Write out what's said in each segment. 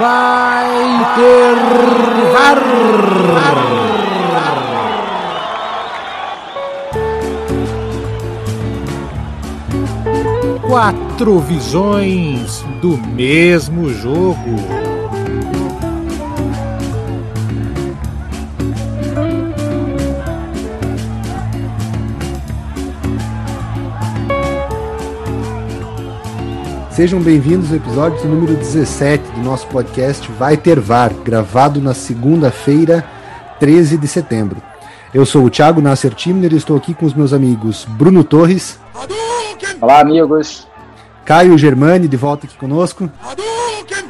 vai ter VAR. Quatro visões do mesmo jogo. Sejam bem-vindos ao episódio número 17 do nosso podcast Vai Ter VAR, gravado na segunda-feira, 13 de setembro. Eu sou o Thiago Nasser Timner e estou aqui com os meus amigos Bruno Torres. Olá, amigos. Caio Germani, de volta aqui conosco.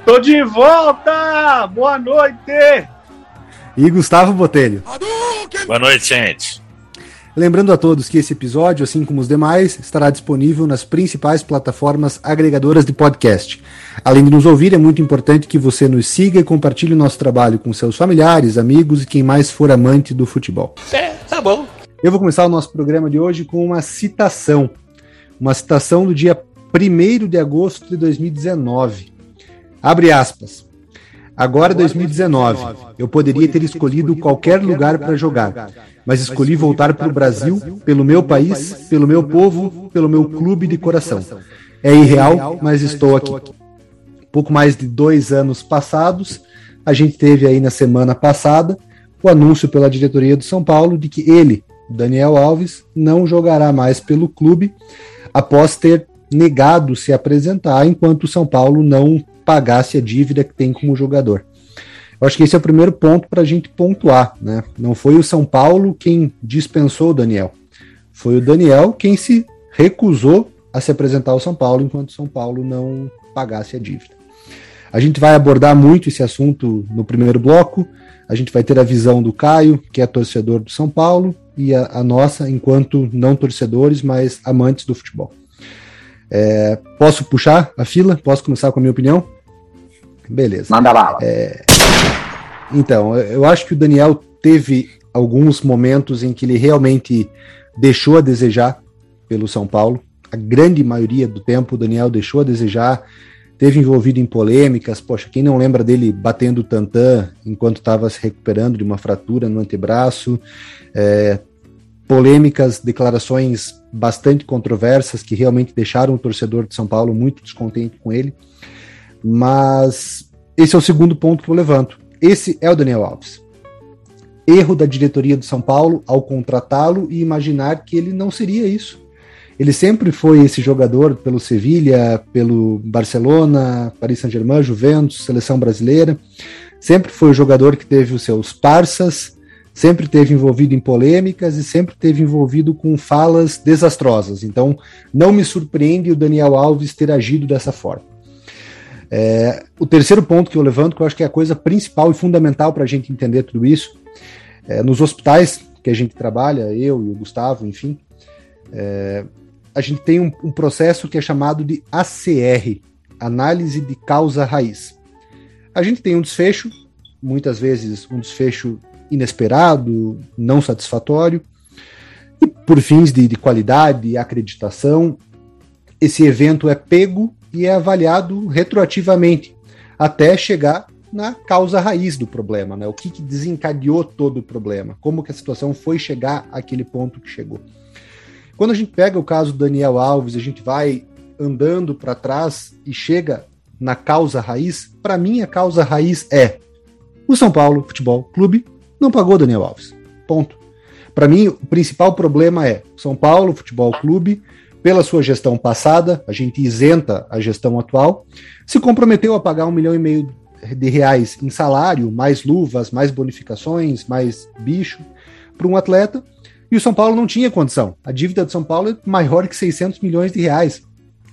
Tô de volta! Boa noite! E Gustavo Botelho. Boa noite, gente. Lembrando a todos que esse episódio, assim como os demais, estará disponível nas principais plataformas agregadoras de podcast. Além de nos ouvir, é muito importante que você nos siga e compartilhe o nosso trabalho com seus familiares, amigos e quem mais for amante do futebol. É, tá bom. Eu vou começar o nosso programa de hoje com uma citação. Uma citação do dia 1 de agosto de 2019. Abre aspas. Agora 2019. Eu poderia ter escolhido qualquer lugar para jogar mas escolhi voltar para o Brasil, pelo meu país, pelo meu povo, pelo meu clube de coração. É irreal, mas estou aqui. Pouco mais de dois anos passados, a gente teve aí na semana passada o anúncio pela diretoria do São Paulo de que ele, Daniel Alves, não jogará mais pelo clube após ter negado se apresentar enquanto o São Paulo não pagasse a dívida que tem como jogador. Eu acho que esse é o primeiro ponto para a gente pontuar. Né? Não foi o São Paulo quem dispensou o Daniel. Foi o Daniel quem se recusou a se apresentar ao São Paulo enquanto o São Paulo não pagasse a dívida. A gente vai abordar muito esse assunto no primeiro bloco. A gente vai ter a visão do Caio, que é torcedor do São Paulo, e a, a nossa, enquanto não torcedores, mas amantes do futebol. É, posso puxar a fila? Posso começar com a minha opinião? Beleza. Manda lá. É, então, eu acho que o Daniel teve alguns momentos em que ele realmente deixou a desejar pelo São Paulo. A grande maioria do tempo o Daniel deixou a desejar, teve envolvido em polêmicas. Poxa, quem não lembra dele batendo o tantã enquanto estava se recuperando de uma fratura no antebraço? É, polêmicas, declarações bastante controversas que realmente deixaram o torcedor de São Paulo muito descontente com ele. Mas esse é o segundo ponto que eu levanto. Esse é o Daniel Alves. Erro da diretoria do São Paulo ao contratá-lo e imaginar que ele não seria isso. Ele sempre foi esse jogador pelo Sevilha, pelo Barcelona, Paris Saint-Germain, Juventus, seleção brasileira. Sempre foi o jogador que teve os seus parças, sempre teve envolvido em polêmicas e sempre teve envolvido com falas desastrosas. Então, não me surpreende o Daniel Alves ter agido dessa forma. É, o terceiro ponto que eu levanto, que eu acho que é a coisa principal e fundamental para a gente entender tudo isso, é, nos hospitais que a gente trabalha, eu e o Gustavo, enfim, é, a gente tem um, um, processo que é chamado de ACR, Análise de Causa Raiz. A gente tem um desfecho, muitas vezes um desfecho inesperado, não satisfatório, e por fins de, de qualidade e acreditação, esse evento é pego e é avaliado retroativamente até chegar na causa raiz do problema, né? O que, que desencadeou todo o problema? Como que a situação foi chegar àquele ponto que chegou? Quando a gente pega o caso do Daniel Alves, a gente vai andando para trás e chega na causa raiz. Para mim, a causa raiz é o São Paulo Futebol Clube não pagou Daniel Alves. Ponto. Para mim, o principal problema é São Paulo Futebol Clube pela sua gestão passada, a gente isenta a gestão atual, se comprometeu a pagar um milhão e meio de reais em salário, mais luvas, mais bonificações, mais bicho para um atleta, e o São Paulo não tinha condição. A dívida do São Paulo é maior que 600 milhões de reais.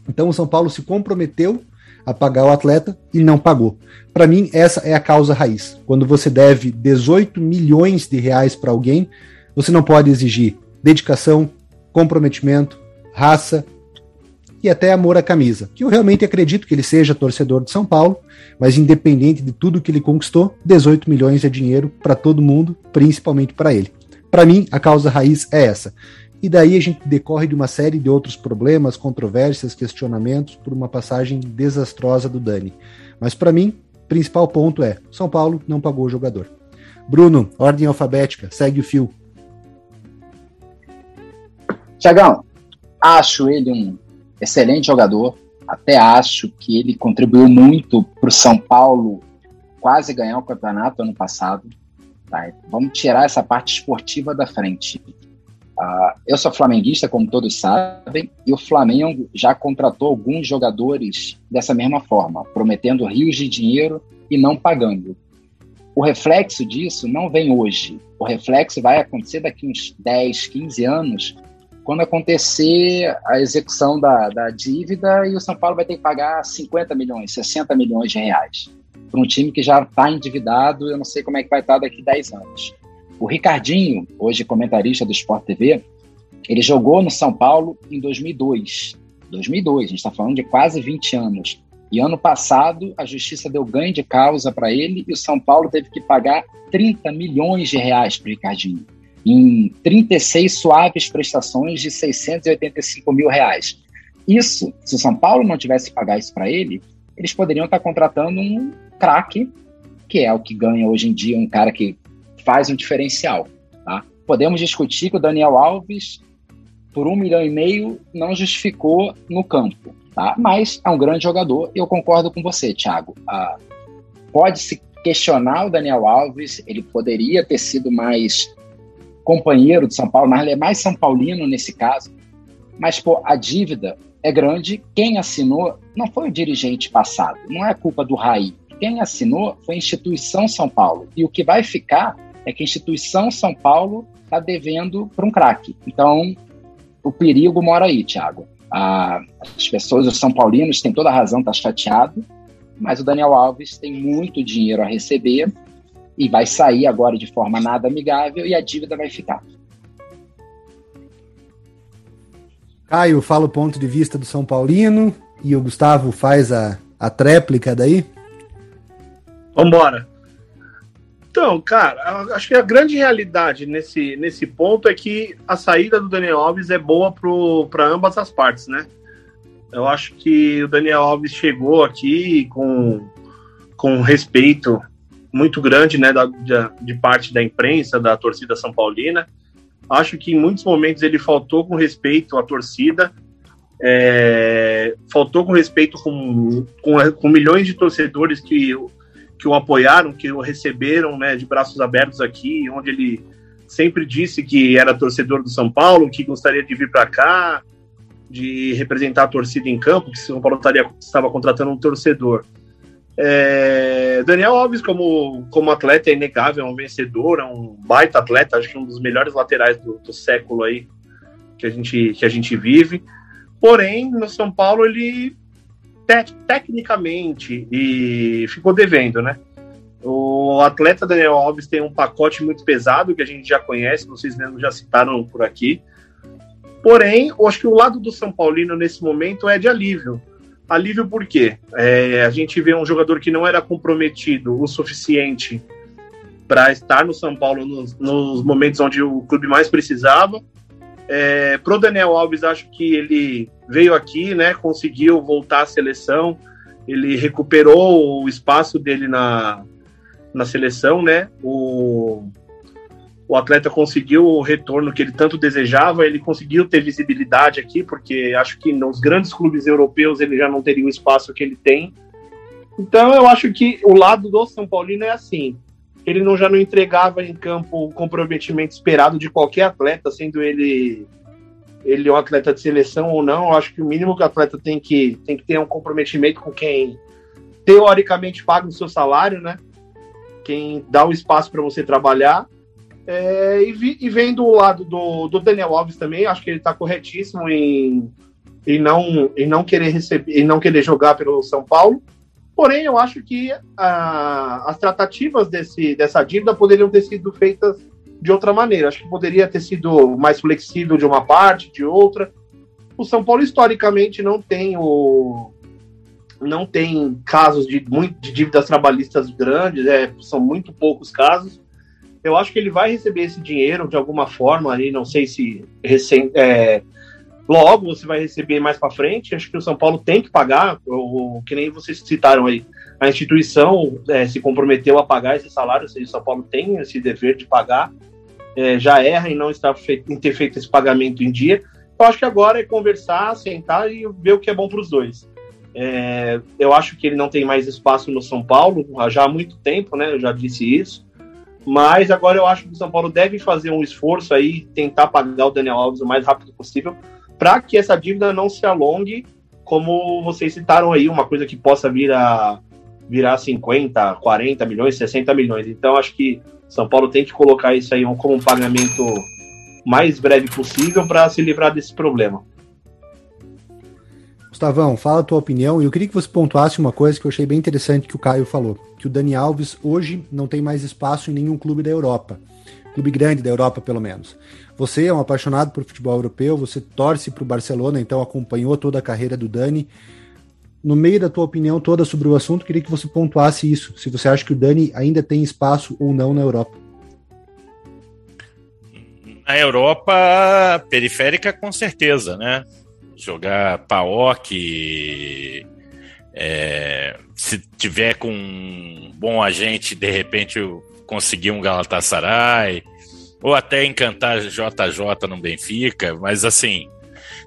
Então o São Paulo se comprometeu a pagar o atleta e não pagou. Para mim, essa é a causa raiz. Quando você deve 18 milhões de reais para alguém, você não pode exigir dedicação, comprometimento, raça e até amor à camisa. Que eu realmente acredito que ele seja torcedor de São Paulo, mas independente de tudo que ele conquistou, 18 milhões é dinheiro para todo mundo, principalmente para ele. Para mim, a causa raiz é essa. E daí a gente decorre de uma série de outros problemas, controvérsias, questionamentos por uma passagem desastrosa do Dani. Mas para mim, principal ponto é: São Paulo não pagou o jogador. Bruno, ordem alfabética, segue o fio. Tiagão, acho ele um excelente jogador. Até acho que ele contribuiu muito para o São Paulo quase ganhar o campeonato ano passado. Tá? Vamos tirar essa parte esportiva da frente. Uh, eu sou flamenguista, como todos sabem, e o Flamengo já contratou alguns jogadores dessa mesma forma, prometendo rios de dinheiro e não pagando. O reflexo disso não vem hoje. O reflexo vai acontecer daqui uns 10, 15 anos, quando acontecer a execução da, da dívida e o São Paulo vai ter que pagar 50 milhões, 60 milhões de reais para um time que já está endividado. Eu não sei como é que vai estar daqui 10 anos. O Ricardinho, hoje comentarista do Sport TV, ele jogou no São Paulo em 2002. 2002, a gente está falando de quase 20 anos. E ano passado, a justiça deu ganho de causa para ele e o São Paulo teve que pagar 30 milhões de reais para o Ricardinho, em 36 suaves prestações de 685 mil reais. Isso, se o São Paulo não tivesse que pagar isso para ele, eles poderiam estar contratando um craque, que é o que ganha hoje em dia um cara que faz um diferencial. Tá? Podemos discutir que o Daniel Alves, por um milhão e meio, não justificou no campo. Tá? Mas é um grande jogador e eu concordo com você, Thiago. Ah, Pode-se questionar o Daniel Alves, ele poderia ter sido mais companheiro de São Paulo, mas ele é mais São Paulino nesse caso. Mas, pô, a dívida é grande. Quem assinou não foi o dirigente passado, não é culpa do Raí. Quem assinou foi a instituição São Paulo. E o que vai ficar é que a instituição São Paulo está devendo para um craque. Então, o perigo mora aí, Thiago. Ah, as pessoas, os São Paulinos, têm toda a razão, tá chateado, mas o Daniel Alves tem muito dinheiro a receber e vai sair agora de forma nada amigável e a dívida vai ficar. Caio fala o ponto de vista do São Paulino e o Gustavo faz a, a tréplica daí. Vambora. Então, cara, acho que a grande realidade nesse, nesse ponto é que a saída do Daniel Alves é boa para ambas as partes, né? Eu acho que o Daniel Alves chegou aqui com, com respeito muito grande, né, da, de, parte da imprensa, da torcida São Paulina. Acho que em muitos momentos ele faltou com respeito à torcida, é, faltou com respeito com, com, com milhões de torcedores que que o apoiaram, que o receberam né, de braços abertos aqui, onde ele sempre disse que era torcedor do São Paulo, que gostaria de vir para cá, de representar a torcida em campo, que São Paulo estaria, estava contratando um torcedor. É, Daniel Alves, como, como atleta, é inegável, é um vencedor, é um baita atleta, acho que um dos melhores laterais do, do século aí que a, gente, que a gente vive. Porém, no São Paulo, ele te tecnicamente e ficou devendo, né? O atleta Daniel Alves tem um pacote muito pesado que a gente já conhece, vocês mesmos já citaram por aqui. Porém, acho que o lado do São Paulino nesse momento é de alívio. Alívio por quê? É, a gente vê um jogador que não era comprometido o suficiente para estar no São Paulo nos, nos, momentos onde o clube mais precisava. É, pro Daniel Alves, acho que ele veio aqui, né, conseguiu voltar à seleção, ele recuperou o espaço dele na, na seleção, né? O, o atleta conseguiu o retorno que ele tanto desejava, ele conseguiu ter visibilidade aqui, porque acho que nos grandes clubes europeus ele já não teria o espaço que ele tem. Então eu acho que o lado do São Paulino é assim. Ele não já não entregava em campo o comprometimento esperado de qualquer atleta, sendo ele ele um atleta de seleção ou não, eu acho que o mínimo que o atleta tem que, tem que ter é um comprometimento com quem teoricamente paga o seu salário, né? Quem dá o espaço para você trabalhar. É, e, vi, e vendo o lado do, do Daniel Alves também, acho que ele está corretíssimo em, em, não, em não querer receber, em não querer jogar pelo São Paulo. Porém, eu acho que ah, as tratativas desse, dessa dívida poderiam ter sido feitas de outra maneira. Acho que poderia ter sido mais flexível de uma parte, de outra. O São Paulo historicamente não tem o não tem casos de, muito, de dívidas trabalhistas grandes, é, são muito poucos casos. Eu acho que ele vai receber esse dinheiro de alguma forma, aí não sei se recém, é, logo você vai receber mais para frente. Acho que o São Paulo tem que pagar, o, que nem vocês citaram aí. a instituição é, se comprometeu a pagar esse salário, ou seja, o São Paulo tem esse dever de pagar, é, já erra em não estar feito, em ter feito esse pagamento em dia. Eu acho que agora é conversar, sentar e ver o que é bom para os dois. É, eu acho que ele não tem mais espaço no São Paulo já há muito tempo, né? Eu já disse isso. Mas agora eu acho que o São Paulo deve fazer um esforço aí, tentar pagar o Daniel Alves o mais rápido possível, para que essa dívida não se alongue, como vocês citaram aí, uma coisa que possa vir a virar 50, 40 milhões, 60 milhões. Então acho que São Paulo tem que colocar isso aí como um pagamento mais breve possível para se livrar desse problema. Gustavão, fala a tua opinião. E eu queria que você pontuasse uma coisa que eu achei bem interessante que o Caio falou: que o Dani Alves hoje não tem mais espaço em nenhum clube da Europa. Clube grande da Europa, pelo menos. Você é um apaixonado por futebol europeu, você torce para o Barcelona, então acompanhou toda a carreira do Dani no meio da tua opinião toda sobre o assunto, queria que você pontuasse isso, se você acha que o Dani ainda tem espaço ou não na Europa. Na Europa periférica, com certeza, né? Jogar PAOK, é, se tiver com um bom agente, de repente conseguir um Galatasaray, ou até encantar JJ no Benfica, mas assim,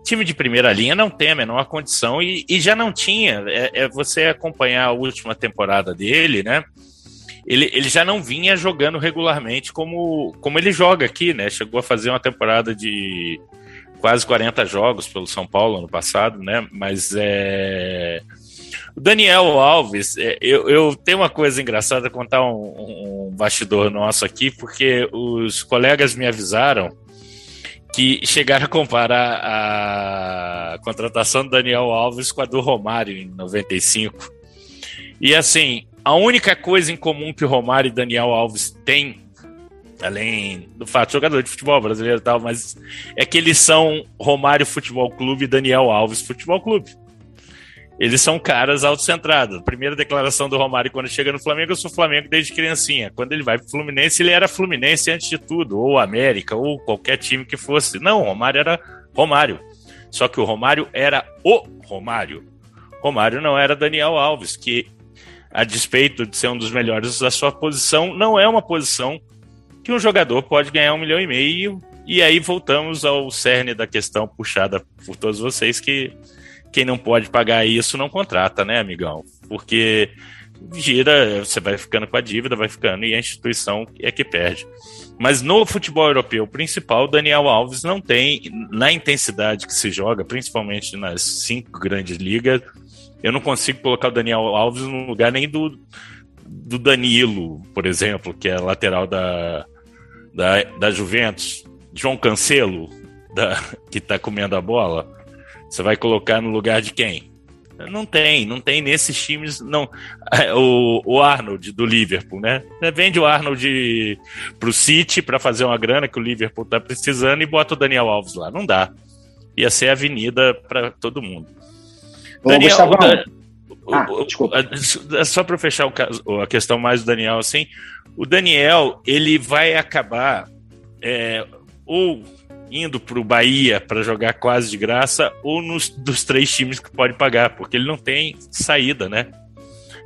time de primeira linha não tem a menor condição e, e já não tinha. É, é, você acompanhar a última temporada dele, né? Ele, ele já não vinha jogando regularmente como, como ele joga aqui, né? Chegou a fazer uma temporada de quase 40 jogos pelo São Paulo ano passado, né? Mas é. O Daniel Alves, é, eu, eu tenho uma coisa engraçada contar um, um bastidor nosso aqui, porque os colegas me avisaram que chegaram a comparar a contratação do Daniel Alves com a do Romário em 95. E assim, a única coisa em comum que o Romário e Daniel Alves têm, além do fato de jogador de futebol brasileiro e tal, mas é que eles são Romário Futebol Clube e Daniel Alves Futebol Clube. Eles são caras autocentrados. Primeira declaração do Romário quando chega no Flamengo, eu sou Flamengo desde criancinha. Quando ele vai pro Fluminense, ele era Fluminense antes de tudo, ou América, ou qualquer time que fosse. Não, o Romário era Romário. Só que o Romário era o Romário. Romário não era Daniel Alves, que, a despeito de ser um dos melhores da sua posição, não é uma posição que um jogador pode ganhar um milhão e meio. E aí voltamos ao cerne da questão puxada por todos vocês, que quem não pode pagar isso não contrata, né, amigão? Porque gira, você vai ficando com a dívida, vai ficando, e a instituição é que perde. Mas no futebol europeu principal, Daniel Alves não tem, na intensidade que se joga, principalmente nas cinco grandes ligas, eu não consigo colocar o Daniel Alves no lugar nem do, do Danilo, por exemplo, que é lateral da, da, da Juventus, João Cancelo, da, que está comendo a bola. Você vai colocar no lugar de quem? Não tem, não tem nesses times, não. O, o Arnold do Liverpool, né? Vende o Arnold pro City para fazer uma grana que o Liverpool tá precisando e bota o Daniel Alves lá. Não dá. Ia ser avenida para todo mundo. Ô, Daniel, o, ah, o, só para fechar o, a questão mais do Daniel, assim, o Daniel ele vai acabar é, ou indo para o Bahia para jogar quase de graça ou nos dos três times que pode pagar, porque ele não tem saída, né?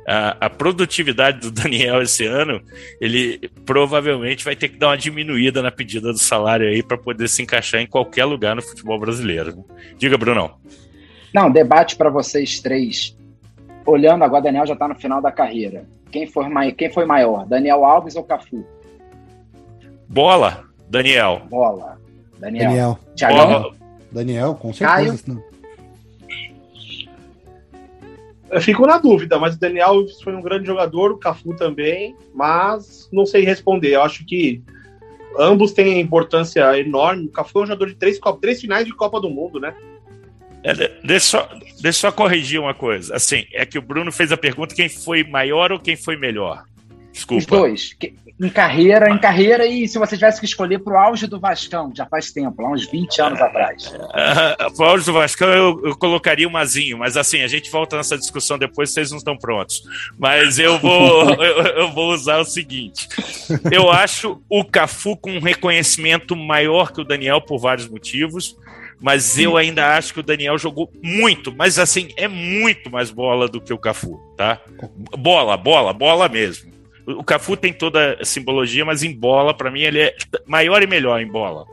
A, a, produtividade do Daniel esse ano, ele provavelmente vai ter que dar uma diminuída na pedida do salário aí para poder se encaixar em qualquer lugar no futebol brasileiro. Diga, Brunão. Não, debate para vocês três. Olhando agora, Daniel já está no final da carreira. Quem foi, quem foi maior, Daniel Alves ou Cafu? Bola, Daniel. Bola. Daniel. Daniel. Thiagão? Daniel, com certeza. Caio? Eu fico na dúvida, mas o Daniel foi um grande jogador, o Cafu também, mas não sei responder. Eu acho que ambos têm importância enorme. O Cafu é um jogador de três, três finais de Copa do Mundo, né? É, deixa, só, deixa só corrigir uma coisa. Assim, é que o Bruno fez a pergunta: quem foi maior ou quem foi melhor? Desculpa. Os dois. Em carreira, em carreira, e se você tivesse que escolher pro auge do Vascão, já faz tempo, lá uns 20 anos atrás. Pro auge do Vascão eu, eu, colocaria o Mazinho, mas assim, a gente volta nessa discussão depois, vocês não estão prontos. Mas eu vou, eu, eu, vou usar o seguinte: eu acho o Cafu com um reconhecimento maior que o Daniel por vários motivos. Mas eu ainda acho que o Daniel jogou muito, mas assim, é muito mais bola do que o Cafu, tá? Bola, bola, bola mesmo. O Cafu tem toda a simbologia, mas em bola, para mim, ele é maior e melhor em bola.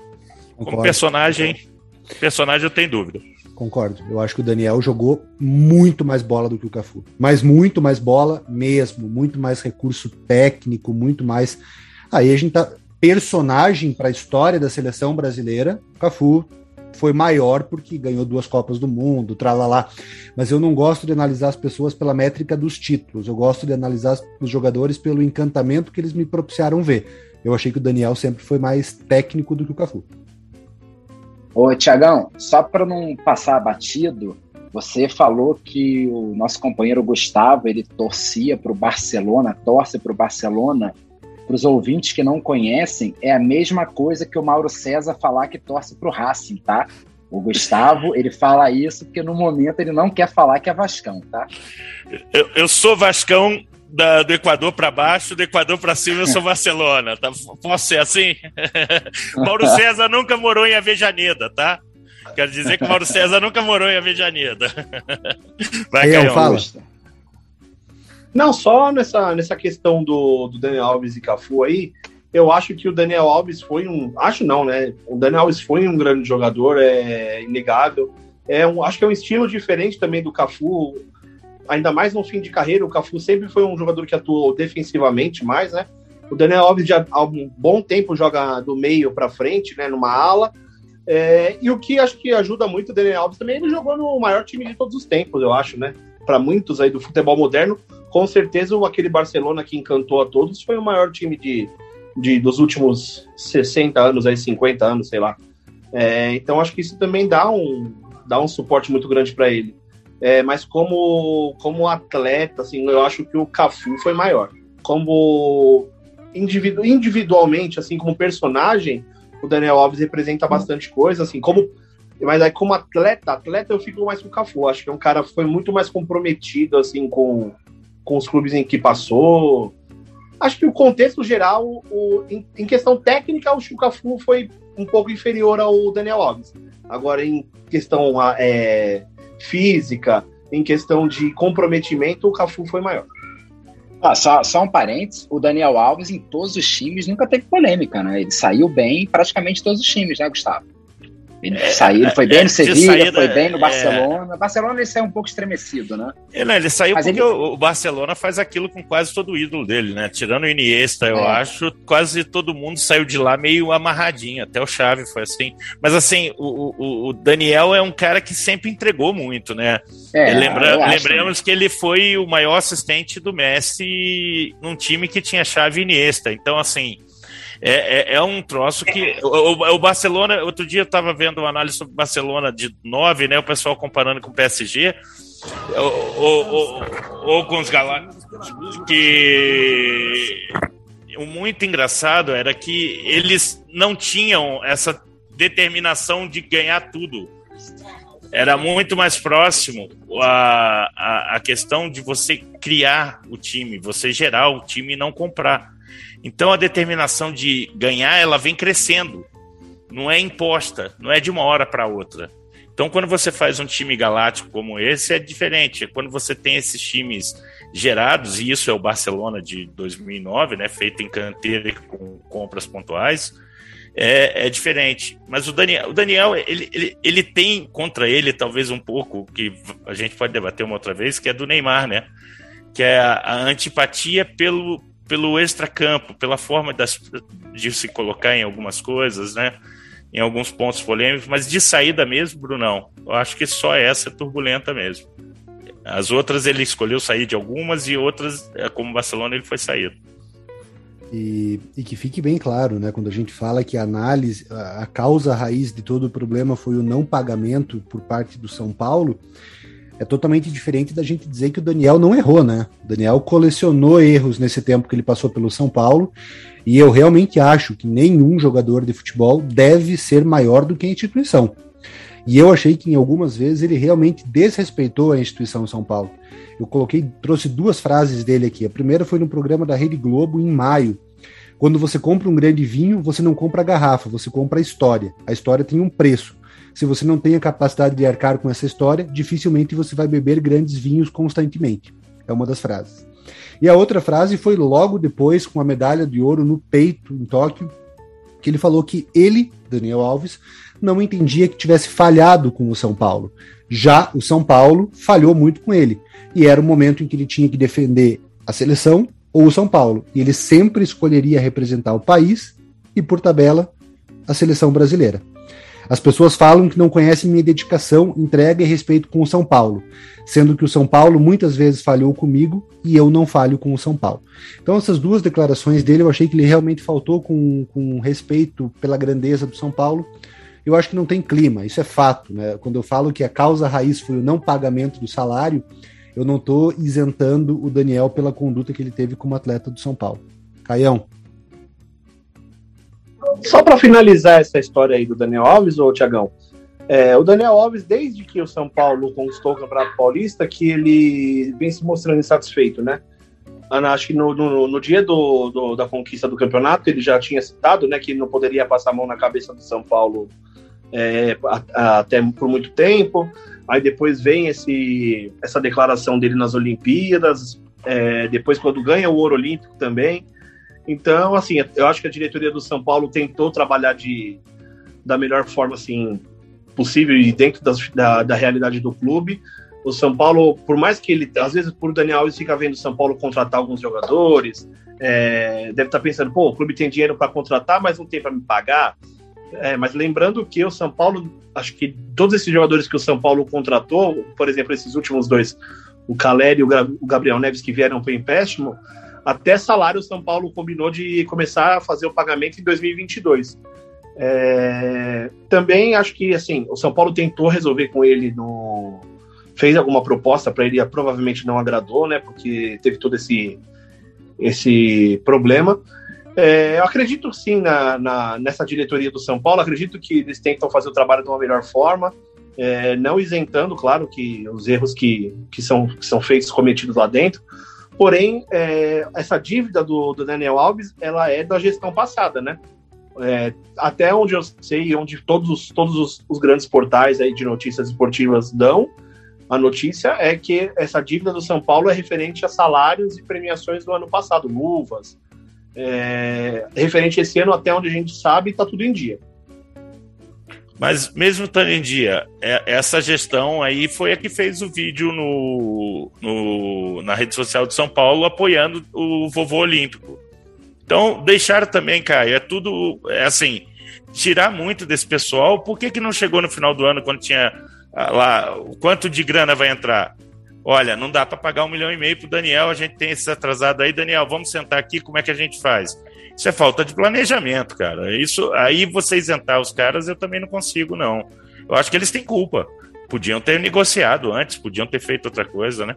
Concordo, Como personagem, concordo. personagem eu tenho dúvida. Concordo. Eu acho que o Daniel jogou muito mais bola do que o Cafu. Mas muito mais bola mesmo, muito mais recurso técnico, muito mais. Aí a gente tá personagem para a história da seleção brasileira. Cafu foi maior porque ganhou duas Copas do Mundo, tralalá. Mas eu não gosto de analisar as pessoas pela métrica dos títulos. Eu gosto de analisar os jogadores pelo encantamento que eles me propiciaram ver. Eu achei que o Daniel sempre foi mais técnico do que o Cafu. Ô, Tiagão, só para não passar batido, você falou que o nosso companheiro Gustavo ele torcia para o Barcelona, torce para o Barcelona para os ouvintes que não conhecem, é a mesma coisa que o Mauro César falar que torce para o Racing, tá? O Gustavo, ele fala isso porque no momento ele não quer falar que é Vascão, tá? Eu, eu sou Vascão da, do Equador para baixo, do Equador para cima eu sou Barcelona, tá? Posso ser assim? Mauro César nunca morou em Avejaneda, tá? Quero dizer que Mauro César nunca morou em Avejaneda. Vai, Caio, fala. Não, só nessa, nessa questão do, do Daniel Alves e Cafu aí, eu acho que o Daniel Alves foi um. Acho não, né? O Daniel Alves foi um grande jogador, é inegável. É um, acho que é um estilo diferente também do Cafu, ainda mais no fim de carreira. O Cafu sempre foi um jogador que atuou defensivamente mais, né? O Daniel Alves já há um bom tempo joga do meio para frente, né? Numa ala. É, e o que acho que ajuda muito o Daniel Alves também, ele jogou no maior time de todos os tempos, eu acho, né? Para muitos aí do futebol moderno, com certeza aquele Barcelona que encantou a todos foi o maior time de, de dos últimos 60 anos, aí 50 anos, sei lá. É, então acho que isso também dá um, dá um suporte muito grande para ele. É, mas como, como atleta, assim, eu acho que o Cafu foi maior. Como individu individualmente, assim, como personagem, o Daniel Alves representa bastante coisa, assim, como mas aí como atleta, atleta eu fico mais com o Cafu. Acho que é um cara que foi muito mais comprometido assim com, com os clubes em que passou. Acho que o contexto geral, o, em, em, questão técnica, o Chucafu foi um pouco inferior ao Daniel Alves. Agora, em questão é, física, em questão de comprometimento, o Cafu foi maior. Ah, só, só um parênteses, o Daniel Alves em todos os times nunca teve polêmica, né? Ele saiu bem em praticamente todos os times, né, Gustavo? Ele é, saiu, ele foi bem é, no Sevilha, foi bem no é. Barcelona. É... Barcelona ele saiu um pouco estremecido, né? É, não, ele saiu Mas porque ele... o Barcelona faz aquilo com quase todo o ídolo dele, né? Tirando o Iniesta, eu é. acho, quase todo mundo saiu de lá meio amarradinho, até o Xavi foi assim. Mas assim, o, o, o Daniel é um cara que sempre entregou muito, né? É, Lembra, lembramos que ele foi o maior assistente do Messi num time que tinha Xavi e Iniesta. Então, assim, é, é, é um troço que. O, o, Barcelona, outro dia eu estava vendo uma análise sobre o Barcelona de 9, né? O pessoal comparando com o PSG. Ou, ou, ou com os Galácticos, que o muito engraçado era que eles não tinham essa determinação de ganhar tudo. Era muito mais próximo a, a, a questão de você criar o time, você gerar o time e não comprar. Então a determinação de ganhar, ela vem crescendo. Não é imposta, não é de uma hora para outra. Então, quando você faz um time galáctico como esse, é diferente. Quando você tem esses times gerados, e isso é o Barcelona de 2009, né, feito em canteira com compras pontuais, é, é diferente. Mas o Daniel, o Daniel ele, ele, ele tem contra ele, talvez um pouco, que a gente pode debater uma outra vez, que é do Neymar, né? Que é a, a antipatia pelo, pelo extracampo, pela forma das, de se colocar em algumas coisas, né? Em alguns pontos polêmicos, mas de saída mesmo, Brunão, eu acho que só essa é turbulenta mesmo. As outras ele escolheu sair de algumas e outras, é, como Barcelona, ele foi saído. E, e, que fique bem claro, né? Quando a gente fala que a análise, a, a causa raiz de todo o problema foi o não pagamento por parte do São Paulo, é totalmente diferente da gente dizer que o Daniel não errou, né? O Daniel colecionou erros nesse tempo que ele passou pelo São Paulo, e eu realmente acho que nenhum jogador de futebol deve ser maior do que a instituição. E eu achei que em algumas vezes ele realmente desrespeitou a instituição São Paulo. Eu coloquei, trouxe duas frases dele aqui. A primeira foi no programa da Rede Globo em maio. Quando você compra um grande vinho, você não compra a garrafa, você compra a história. A história tem um preço. Se você não tem a capacidade de arcar com essa história, dificilmente você vai beber grandes vinhos constantemente. É uma das frases. E a outra frase foi logo depois, com a medalha de ouro no peito, em Tóquio, que ele falou que ele, Daniel Alves, não entendia que tivesse falhado com o São Paulo. Já o São Paulo falhou muito com ele. E era o momento em que ele tinha que defender a seleção ou o São Paulo. E ele sempre escolheria representar o país e, por tabela, a seleção brasileira. As pessoas falam que não conhecem minha dedicação, entrega e respeito com o São Paulo, sendo que o São Paulo muitas vezes falhou comigo e eu não falho com o São Paulo. Então, essas duas declarações dele, eu achei que ele realmente faltou com, com respeito pela grandeza do São Paulo. Eu acho que não tem clima, isso é fato. Né? Quando eu falo que a causa raiz foi o não pagamento do salário, eu não estou isentando o Daniel pela conduta que ele teve como atleta do São Paulo. Caião. Só para finalizar essa história aí do Daniel Alves, ô Tiagão, é, o Daniel Alves, desde que o São Paulo conquistou o Campeonato Paulista, que ele vem se mostrando insatisfeito, né? Ana, acho que no, no, no dia do, do, da conquista do campeonato, ele já tinha citado né, que não poderia passar a mão na cabeça do São Paulo é, até por muito tempo. Aí depois vem esse, essa declaração dele nas Olimpíadas, é, depois quando ganha o ouro olímpico também. Então, assim, eu acho que a diretoria do São Paulo tentou trabalhar de, da melhor forma assim, possível e dentro das, da, da realidade do clube. O São Paulo, por mais que ele, às vezes, por Daniel Alves fica vendo o São Paulo contratar alguns jogadores, é, deve estar pensando, pô, o clube tem dinheiro para contratar, mas não tem para me pagar. É, mas lembrando que o São Paulo, acho que todos esses jogadores que o São Paulo contratou, por exemplo, esses últimos dois, o Caleri e o Gabriel Neves, que vieram para empréstimo, até salário o São Paulo combinou de começar a fazer o pagamento em 2022. É, também acho que assim o São Paulo tentou resolver com ele no fez alguma proposta para ele provavelmente não agradou né porque teve todo esse esse problema. É, eu acredito sim na, na, nessa diretoria do São Paulo. Acredito que eles tentam fazer o trabalho de uma melhor forma é, não isentando claro que os erros que, que, são, que são feitos cometidos lá dentro Porém, é, essa dívida do, do, Daniel Alves, ela é da gestão passada, né? É, até onde eu sei, onde todos, os, todos os, os, grandes portais aí de notícias esportivas dão, a notícia é que essa dívida do São Paulo é referente a salários e premiações do ano passado, luvas. É, referente a esse ano, até onde a gente sabe, está tudo em dia. Mas mesmo estando em dia, é, essa gestão aí foi a que fez o vídeo no, no, na rede social de São Paulo apoiando o vovô olímpico. Então, deixar também, Caio, é tudo é assim, tirar muito desse pessoal. Por que, que não chegou no final do ano quando tinha ah, lá o quanto de grana vai entrar? Olha, não dá para pagar um milhão e meio para o Daniel, a gente tem esse atrasado aí, Daniel, vamos sentar aqui, como é que a gente faz? Isso é falta de planejamento, cara. Isso aí você isentar os caras, eu também não consigo, não. Eu acho que eles têm culpa. Podiam ter negociado antes, podiam ter feito outra coisa, né?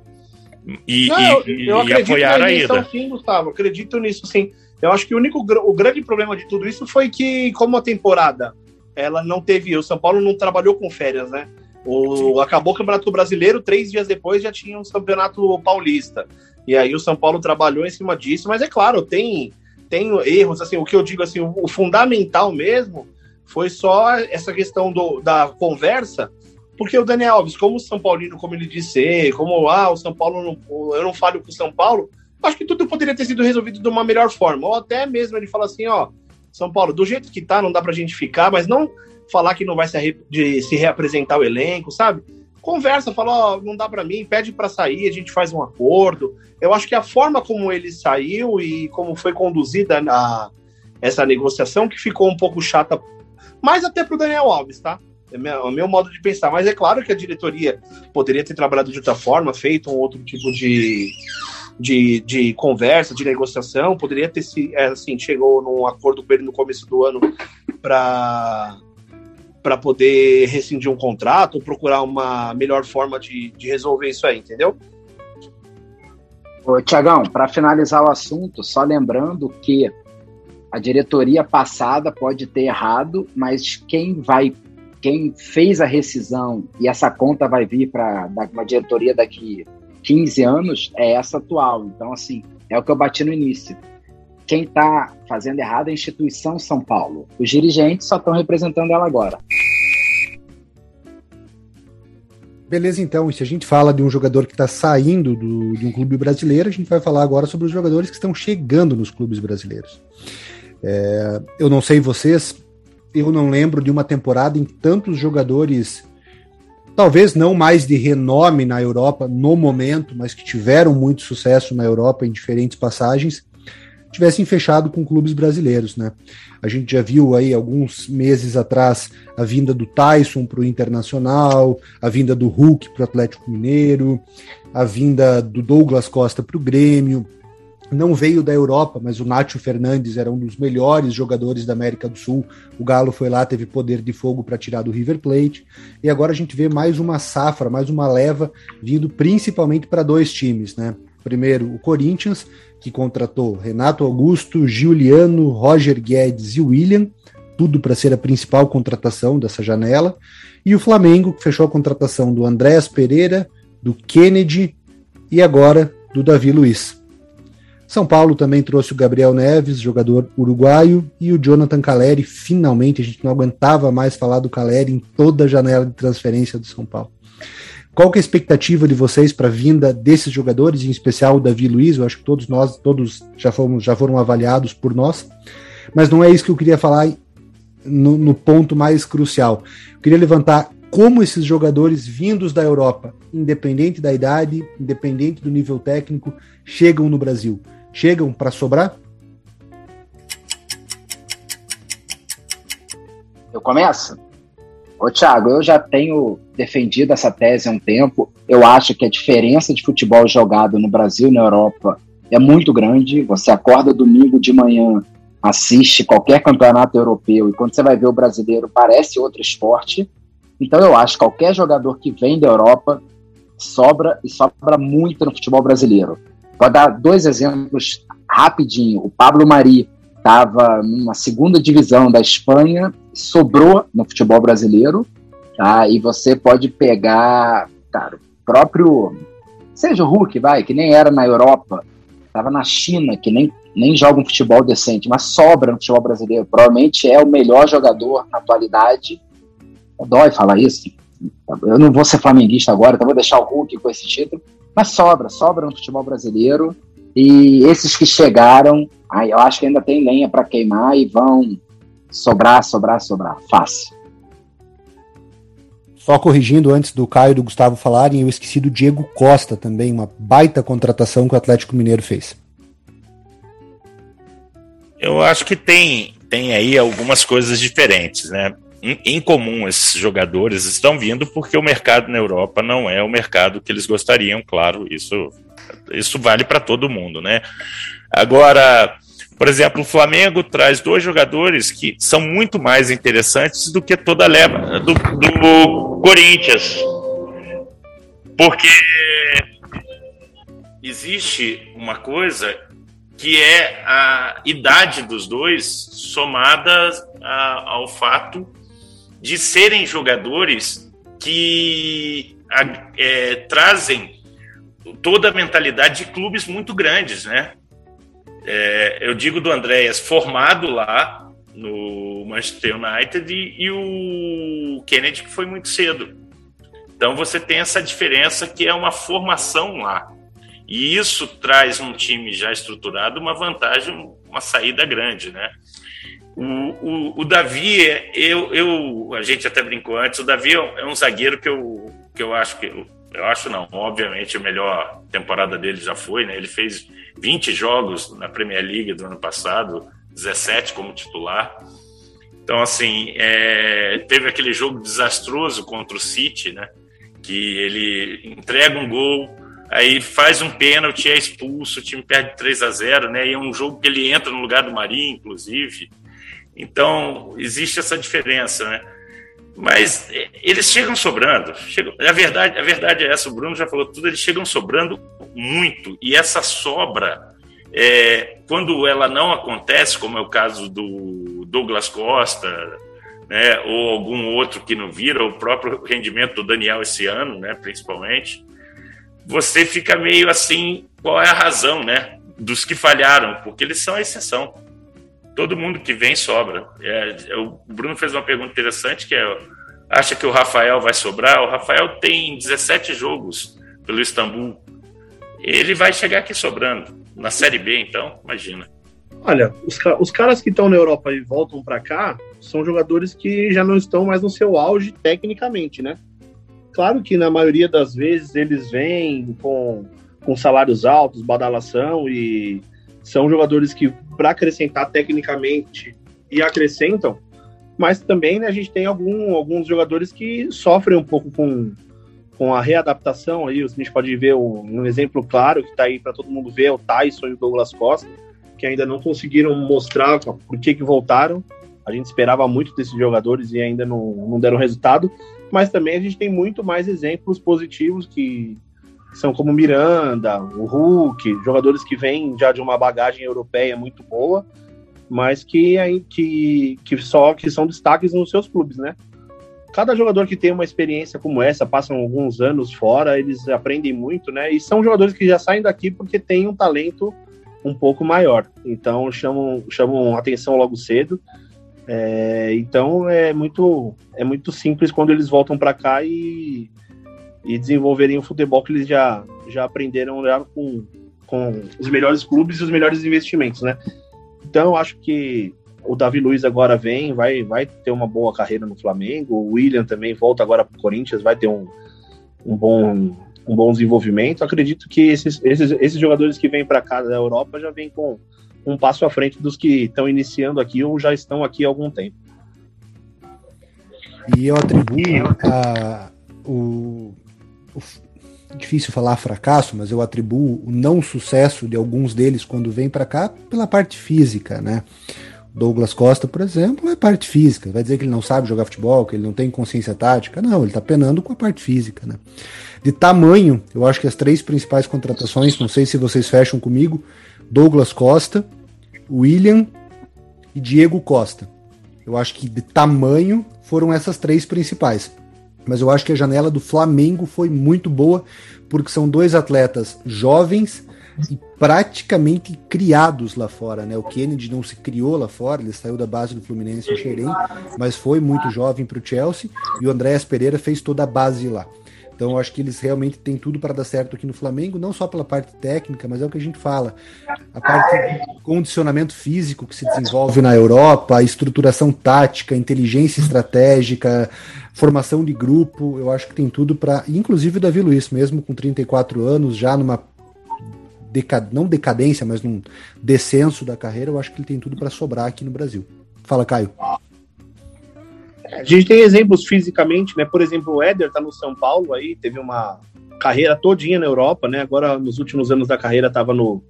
E, não, e, eu, eu e apoiar a ida. Sim, Gustavo, acredito nisso, sim. Eu acho que o único o grande problema de tudo isso foi que, como a temporada ela não teve, o São Paulo não trabalhou com férias, né? O, acabou o Campeonato Brasileiro, três dias depois já tinha um Campeonato Paulista. E aí o São Paulo trabalhou em cima disso, mas é claro, tem tem erros, assim, o que eu digo assim, o, o fundamental mesmo foi só essa questão do, da conversa, porque o Daniel Alves, como São Paulino, como ele disse, como ah, o São Paulo, não, eu não falo com o São Paulo, acho que tudo poderia ter sido resolvido de uma melhor forma, ou até mesmo ele fala assim, ó, São Paulo, do jeito que tá, não dá pra gente ficar, mas não falar que não vai se, de, se reapresentar o elenco, sabe? Conversa, fala, ó, oh, não dá para mim, pede para sair, a gente faz um acordo. Eu acho que a forma como ele saiu e como foi conduzida na, essa negociação que ficou um pouco chata, mais até pro Daniel Alves, tá? É meu, é meu modo de pensar. Mas é claro que a diretoria poderia ter trabalhado de outra forma, feito um outro tipo de, de, de conversa, de negociação, poderia ter se é, assim, chegou num acordo com ele no começo do ano para para poder rescindir um contrato ou procurar uma melhor forma de, de resolver isso aí, entendeu? Tiagão, para finalizar o assunto, só lembrando que a diretoria passada pode ter errado, mas quem vai, quem fez a rescisão e essa conta vai vir para uma diretoria daqui 15 anos é essa atual. Então, assim, é o que eu bati no início quem está fazendo errado é a instituição São Paulo. Os dirigentes só estão representando ela agora. Beleza, então. E se a gente fala de um jogador que está saindo do, de um clube brasileiro, a gente vai falar agora sobre os jogadores que estão chegando nos clubes brasileiros. É, eu não sei vocês, eu não lembro de uma temporada em que tantos jogadores, talvez não mais de renome na Europa no momento, mas que tiveram muito sucesso na Europa em diferentes passagens, tivessem fechado com clubes brasileiros, né? A gente já viu aí alguns meses atrás a vinda do Tyson para o Internacional, a vinda do Hulk para o Atlético Mineiro, a vinda do Douglas Costa para o Grêmio. Não veio da Europa, mas o Nacho Fernandes era um dos melhores jogadores da América do Sul. O Galo foi lá, teve poder de fogo para tirar do River Plate. E agora a gente vê mais uma safra, mais uma leva vindo principalmente para dois times, né? Primeiro, o Corinthians, que contratou Renato Augusto, Giuliano, Roger Guedes e William, tudo para ser a principal contratação dessa janela. E o Flamengo, que fechou a contratação do Andréas Pereira, do Kennedy e agora do Davi Luiz. São Paulo também trouxe o Gabriel Neves, jogador uruguaio, e o Jonathan Caleri, finalmente, a gente não aguentava mais falar do Caleri em toda a janela de transferência do São Paulo. Qual que é a expectativa de vocês para a vinda desses jogadores, em especial o Davi Luiz? Eu acho que todos nós, todos já, fomos, já foram avaliados por nós, mas não é isso que eu queria falar no, no ponto mais crucial. Eu queria levantar como esses jogadores vindos da Europa, independente da idade, independente do nível técnico, chegam no Brasil. Chegam para sobrar? Eu começo? Ô, Thiago, eu já tenho defendido essa tese há um tempo. Eu acho que a diferença de futebol jogado no Brasil e na Europa é muito grande. Você acorda domingo de manhã, assiste qualquer campeonato europeu e quando você vai ver o brasileiro parece outro esporte. Então eu acho que qualquer jogador que vem da Europa sobra e sobra muito no futebol brasileiro. Vou dar dois exemplos rapidinho. O Pablo Mari estava numa segunda divisão da Espanha, sobrou no futebol brasileiro, tá? E você pode pegar, cara, o próprio, seja o Hulk, vai, que nem era na Europa, estava na China, que nem, nem joga um futebol decente, mas sobra no futebol brasileiro. Provavelmente é o melhor jogador na atualidade. Dói falar isso. Eu não vou ser flamenguista agora, então vou deixar o Hulk com esse título. Mas sobra, sobra no futebol brasileiro. E esses que chegaram, aí eu acho que ainda tem lenha para queimar e vão sobrar, sobrar, sobrar. Fácil. Só corrigindo antes do Caio e do Gustavo falarem, eu esqueci do Diego Costa também, uma baita contratação que o Atlético Mineiro fez. Eu acho que tem, tem aí algumas coisas diferentes, né? Em, em comum, esses jogadores estão vindo porque o mercado na Europa não é o mercado que eles gostariam, claro, isso isso vale para todo mundo, né? Agora, por exemplo, o Flamengo traz dois jogadores que são muito mais interessantes do que toda a leva do, do Corinthians. Porque existe uma coisa que é a idade dos dois somada a, ao fato de serem jogadores que é, trazem toda a mentalidade de clubes muito grandes, né? É, eu digo do Andréas, formado lá no Manchester United e, e, o Kennedy que foi muito cedo. Então você tem essa diferença que é uma formação lá. E isso traz um time já estruturado uma vantagem, uma saída grande, né? O, o, o Davi, eu, eu, a gente até brincou antes, o Davi é um é zagueiro que eu, que eu acho que eu acho não. Obviamente, a melhor temporada dele já foi, né? Ele fez 20 jogos na Premier League do ano passado, 17 como titular. Então, assim, é, teve aquele jogo desastroso contra o City, né? Que ele entrega um gol, aí faz um pênalti, é expulso, o time perde 3 a 0 né? E é um jogo que ele entra no lugar do Marinho, inclusive. Então, existe essa diferença, né? Mas eles chegam sobrando. Chegam, a, verdade, a verdade é essa, o Bruno já falou tudo, eles chegam sobrando muito. E essa sobra, é, quando ela não acontece, como é o caso do Douglas Costa, né, ou algum outro que não vira, o próprio rendimento do Daniel esse ano, né, principalmente, você fica meio assim, qual é a razão, né, dos que falharam, porque eles são a exceção todo mundo que vem sobra. É, é, o Bruno fez uma pergunta interessante que é acha que o Rafael vai sobrar? O Rafael tem 17 jogos pelo Istambul. Ele vai chegar aqui sobrando. Na Série B, então, imagina. Olha, os, os caras que estão na Europa e voltam para cá são jogadores que já não estão mais no seu auge tecnicamente, né? Claro que na maioria das vezes eles vêm com, com salários altos, badalação e são jogadores que, para acrescentar tecnicamente, e acrescentam, mas também né, a gente tem algum, alguns jogadores que sofrem um pouco com, com a readaptação aí. A gente pode ver um, exemplo claro que está aí para todo mundo ver: o Tyson e o Douglas Costa, que ainda não conseguiram mostrar por que, que voltaram. A gente esperava muito desses jogadores e ainda não, não deram resultado. Mas também a gente tem muito mais exemplos positivos que são como Miranda, o Hulk, jogadores que vêm já de uma bagagem europeia muito boa, mas que, que, que só que são destaques nos seus clubes, né? Cada jogador que tem uma experiência como essa, passam alguns anos fora, eles aprendem muito, né? E são jogadores que já saem daqui porque têm um talento um pouco maior. Então chamam, chamam atenção logo cedo. É, então é muito, é muito simples quando eles voltam para cá e, e desenvolverem o futebol que eles já, já aprenderam já com, com os melhores clubes e os melhores investimentos, né? Então eu acho que o Davi Luiz agora vem, vai, vai ter uma boa carreira no Flamengo. O William também volta agora para o Corinthians, vai ter um, um, bom, um bom desenvolvimento. Acredito que esses, esses, esses jogadores que vêm para cá da Europa já vêm com um passo à frente dos que estão iniciando aqui ou já estão aqui há algum tempo. E eu atribuo a, o, difícil falar fracasso, mas eu atribuo o não sucesso de alguns deles quando vêm para cá pela parte física, né? Douglas Costa, por exemplo, é parte física. Vai dizer que ele não sabe jogar futebol, que ele não tem consciência tática? Não, ele está penando com a parte física, né? De tamanho, eu acho que as três principais contratações, não sei se vocês fecham comigo, Douglas Costa, William e Diego Costa. Eu acho que de tamanho foram essas três principais. Mas eu acho que a janela do Flamengo foi muito boa, porque são dois atletas jovens e praticamente criados lá fora, né? O Kennedy não se criou lá fora, ele saiu da base do Fluminense em Xerém, mas foi muito jovem para o Chelsea e o Andréas Pereira fez toda a base lá. Então eu acho que eles realmente têm tudo para dar certo aqui no Flamengo, não só pela parte técnica, mas é o que a gente fala. A parte de condicionamento físico que se desenvolve na Europa, a estruturação tática, inteligência estratégica, formação de grupo, eu acho que tem tudo para. Inclusive o Davi Luiz, mesmo com 34 anos, já numa. Decad... não decadência, mas num descenso da carreira, eu acho que ele tem tudo para sobrar aqui no Brasil. Fala, Caio. A gente tem exemplos fisicamente, né? Por exemplo, o Éder tá no São Paulo aí, teve uma carreira todinha na Europa, né? Agora, nos últimos anos da carreira, estava no,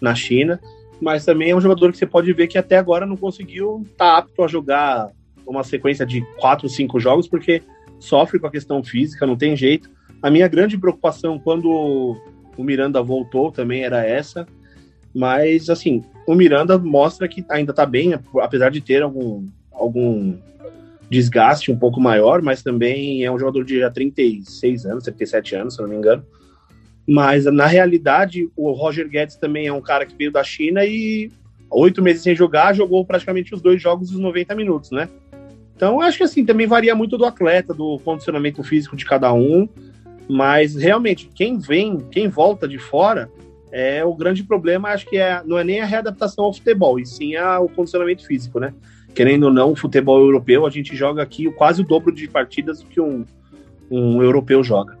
na China. Mas também é um jogador que você pode ver que até agora não conseguiu estar tá apto a jogar uma sequência de quatro, cinco jogos, porque sofre com a questão física, não tem jeito. A minha grande preocupação quando o Miranda voltou também era essa. Mas, assim, o Miranda mostra que ainda tá bem, apesar de ter algum, algum desgaste um pouco maior, mas também é um jogador de já 36 anos, 37 anos, se não me engano. Mas na realidade, o Roger Guedes também é um cara que veio da China e oito meses sem jogar, jogou praticamente os dois jogos dos 90 minutos, né? Então, acho que assim, também varia muito do atleta, do condicionamento físico de cada um. Mas realmente, quem vem, quem volta de fora, é o grande problema, acho que é, não é nem a readaptação ao futebol, e sim a, o condicionamento físico, né? querendo ou não, o futebol europeu, a gente joga aqui quase o dobro de partidas do que um, um europeu joga.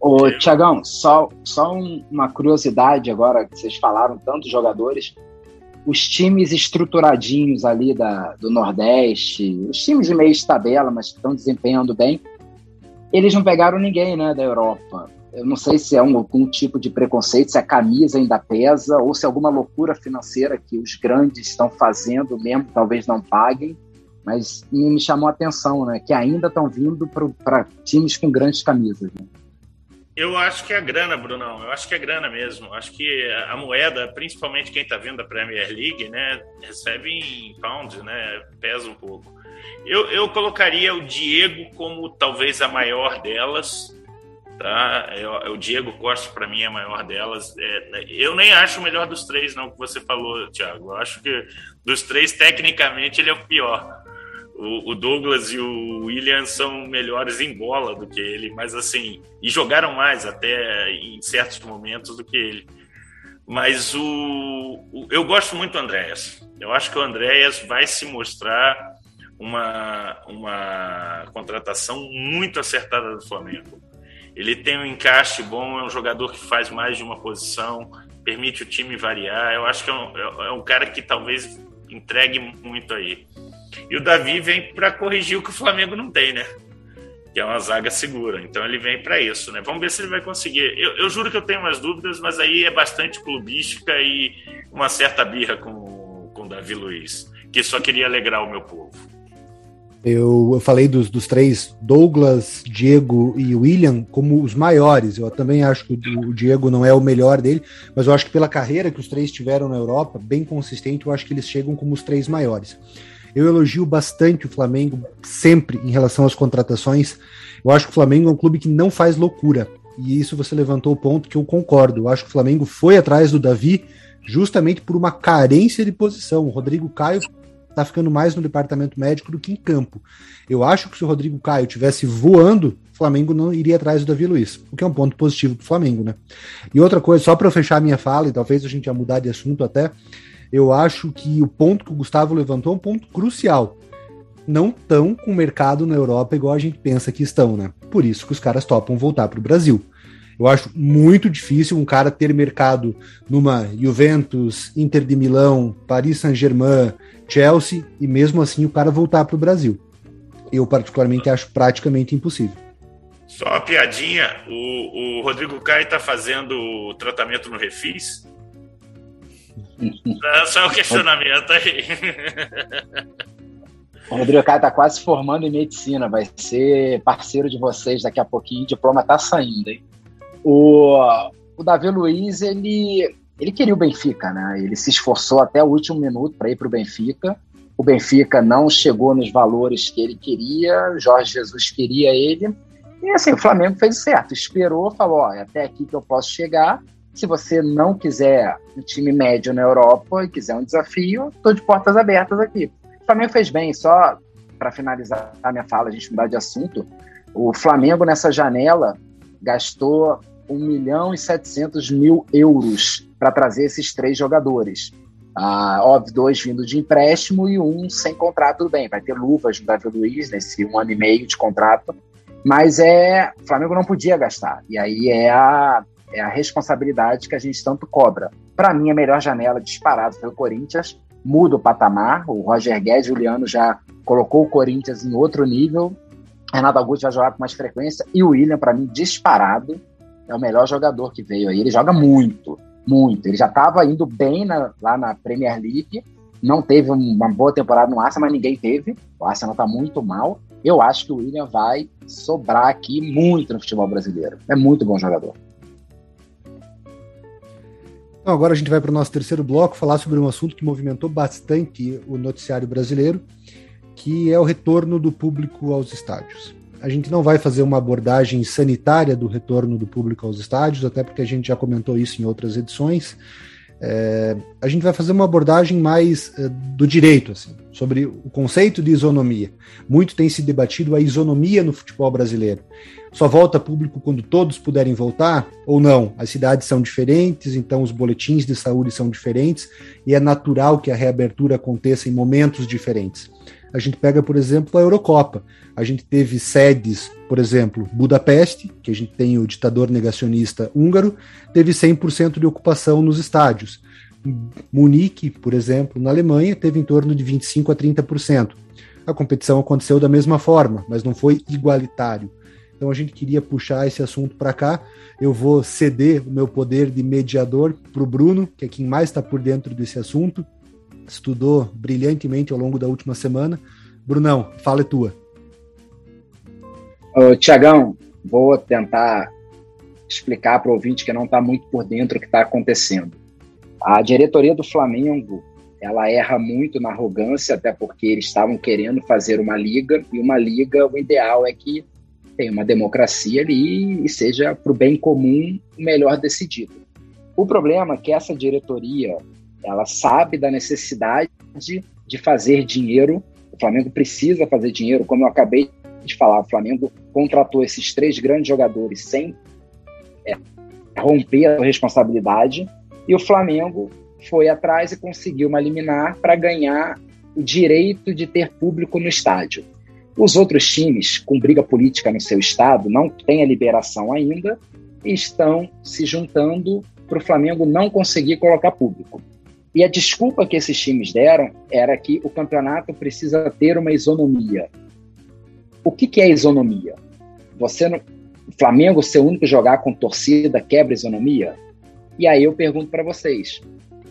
Ô, Tiagão, só, só uma curiosidade agora, que vocês falaram tantos jogadores. Os times estruturadinhos ali da, do Nordeste, os times de meio de tabela, mas que estão desempenhando bem, eles não pegaram ninguém né, da Europa. Eu não sei se é um, algum tipo de preconceito, se a camisa ainda pesa, ou se é alguma loucura financeira que os grandes estão fazendo mesmo, talvez não paguem. Mas me chamou a atenção, né? Que ainda estão vindo para times com grandes camisas. Né? Eu acho que é grana, Brunão. Eu acho que é grana mesmo. Acho que a moeda, principalmente quem está vindo da Premier League, né, recebe em pounds, né, pesa um pouco. Eu, eu colocaria o Diego como talvez a maior delas, tá? Eu, o Diego Costa para mim é a maior delas. É, eu nem acho o melhor dos três, não, que você falou, Thiago. Eu acho que dos três, tecnicamente, ele é o pior. O, Douglas e o William são melhores em bola do que ele, mas assim, e jogaram mais até em certos momentos do que ele. Mas o, o eu gosto muito do Andréas. Eu acho que o Andréas vai se mostrar uma, uma contratação muito acertada do Flamengo. Ele tem um encaixe bom, é um jogador que faz mais de uma posição, permite o time variar. Eu acho que é um, é um cara que talvez entregue muito aí. E o Davi vem para corrigir o que o Flamengo não tem, né? Que é uma zaga segura. Então ele vem para isso, né? Vamos ver se ele vai conseguir. Eu, eu, juro que eu tenho umas dúvidas, mas aí é bastante clubística e uma certa birra com, com o Davi Luiz, que só queria alegrar o meu povo. Eu, eu falei dos, dos, três, Douglas, Diego e William, como os maiores. Eu também acho que o, o, Diego não é o melhor dele, mas eu acho que pela carreira que os três tiveram na Europa, bem consistente, eu acho que eles chegam como os três maiores. Eu elogio bastante o Flamengo sempre em relação às contratações. Eu acho que o Flamengo é um clube que não faz loucura. E isso você levantou o ponto que eu concordo. Eu acho que o Flamengo foi atrás do Davi justamente por uma carência de posição. O Rodrigo Caio está ficando mais no departamento médico do que em campo. Eu acho que se o Rodrigo Caio tivesse voando, o Flamengo não iria atrás do Davi Luiz, o que é um ponto positivo para o Flamengo, né? E outra coisa, só para fechar a minha fala, e talvez a gente ia mudar de assunto até, eu acho que o ponto que o Gustavo levantou é um ponto crucial. Não estão com o mercado na Europa igual a gente pensa que estão, né? Por isso que os caras topam voltar para o Brasil. Eu acho muito difícil um cara ter mercado numa Juventus, Inter de Milão, Paris Saint-Germain, Chelsea e mesmo assim o cara voltar para o Brasil. Eu particularmente acho praticamente impossível. Só uma piadinha, o, o Rodrigo Caio está fazendo o tratamento no Refis? Só um questionamento aí. O Rodrigo Caio está quase formando em medicina, vai ser parceiro de vocês daqui a pouquinho, o diploma está saindo, hein? O, o Davi Luiz, ele, ele queria o Benfica, né? Ele se esforçou até o último minuto para ir para o Benfica. O Benfica não chegou nos valores que ele queria, Jorge Jesus queria ele. E assim, o Flamengo fez certo, esperou, falou: ó, é até aqui que eu posso chegar. Se você não quiser um time médio na Europa e quiser um desafio, estou de portas abertas aqui. O Flamengo fez bem, só para finalizar a minha fala, a gente mudar de assunto. O Flamengo nessa janela gastou 1 milhão e 700 mil euros para trazer esses três jogadores. Ah, óbvio, dois vindo de empréstimo e um sem contrato, tudo bem. Vai ter luvas no Davi Luiz nesse um ano e meio de contrato. Mas é. O Flamengo não podia gastar. E aí é a, é a responsabilidade que a gente tanto cobra. Para mim, a melhor janela disparada foi o Corinthians. Muda o patamar. O Roger Guedes, Juliano, já colocou o Corinthians em outro nível. Renato Augusto vai jogar com mais frequência. E o William, para mim, disparado. É o melhor jogador que veio aí. Ele joga muito muito. Ele já estava indo bem na, lá na Premier League, não teve uma boa temporada no Arsenal, mas ninguém teve. O Arsenal está muito mal. Eu acho que o William vai sobrar aqui muito no futebol brasileiro. É muito bom jogador. Então, agora a gente vai para o nosso terceiro bloco falar sobre um assunto que movimentou bastante o noticiário brasileiro, que é o retorno do público aos estádios. A gente não vai fazer uma abordagem sanitária do retorno do público aos estádios, até porque a gente já comentou isso em outras edições. É, a gente vai fazer uma abordagem mais é, do direito, assim, sobre o conceito de isonomia. Muito tem se debatido a isonomia no futebol brasileiro. Só volta público quando todos puderem voltar ou não? As cidades são diferentes, então os boletins de saúde são diferentes e é natural que a reabertura aconteça em momentos diferentes. A gente pega, por exemplo, a Eurocopa. A gente teve sedes, por exemplo, Budapeste, que a gente tem o ditador negacionista húngaro, teve 100% de ocupação nos estádios. Munique, por exemplo, na Alemanha, teve em torno de 25% a 30%. A competição aconteceu da mesma forma, mas não foi igualitário. Então a gente queria puxar esse assunto para cá. Eu vou ceder o meu poder de mediador para o Bruno, que é quem mais está por dentro desse assunto estudou brilhantemente ao longo da última semana. Brunão, fala é tua. Tiagão, vou tentar explicar para o ouvinte que não está muito por dentro o que está acontecendo. A diretoria do Flamengo ela erra muito na arrogância, até porque eles estavam querendo fazer uma liga, e uma liga, o ideal é que tenha uma democracia ali e seja para o bem comum o melhor decidido. O problema é que essa diretoria ela sabe da necessidade de fazer dinheiro. O Flamengo precisa fazer dinheiro, como eu acabei de falar. O Flamengo contratou esses três grandes jogadores sem é, romper a responsabilidade e o Flamengo foi atrás e conseguiu uma liminar para ganhar o direito de ter público no estádio. Os outros times, com briga política no seu estado, não têm a liberação ainda e estão se juntando para o Flamengo não conseguir colocar público. E a desculpa que esses times deram era que o campeonato precisa ter uma isonomia. O que, que é isonomia? Você no Flamengo ser o único jogar com torcida quebra isonomia? E aí eu pergunto para vocês: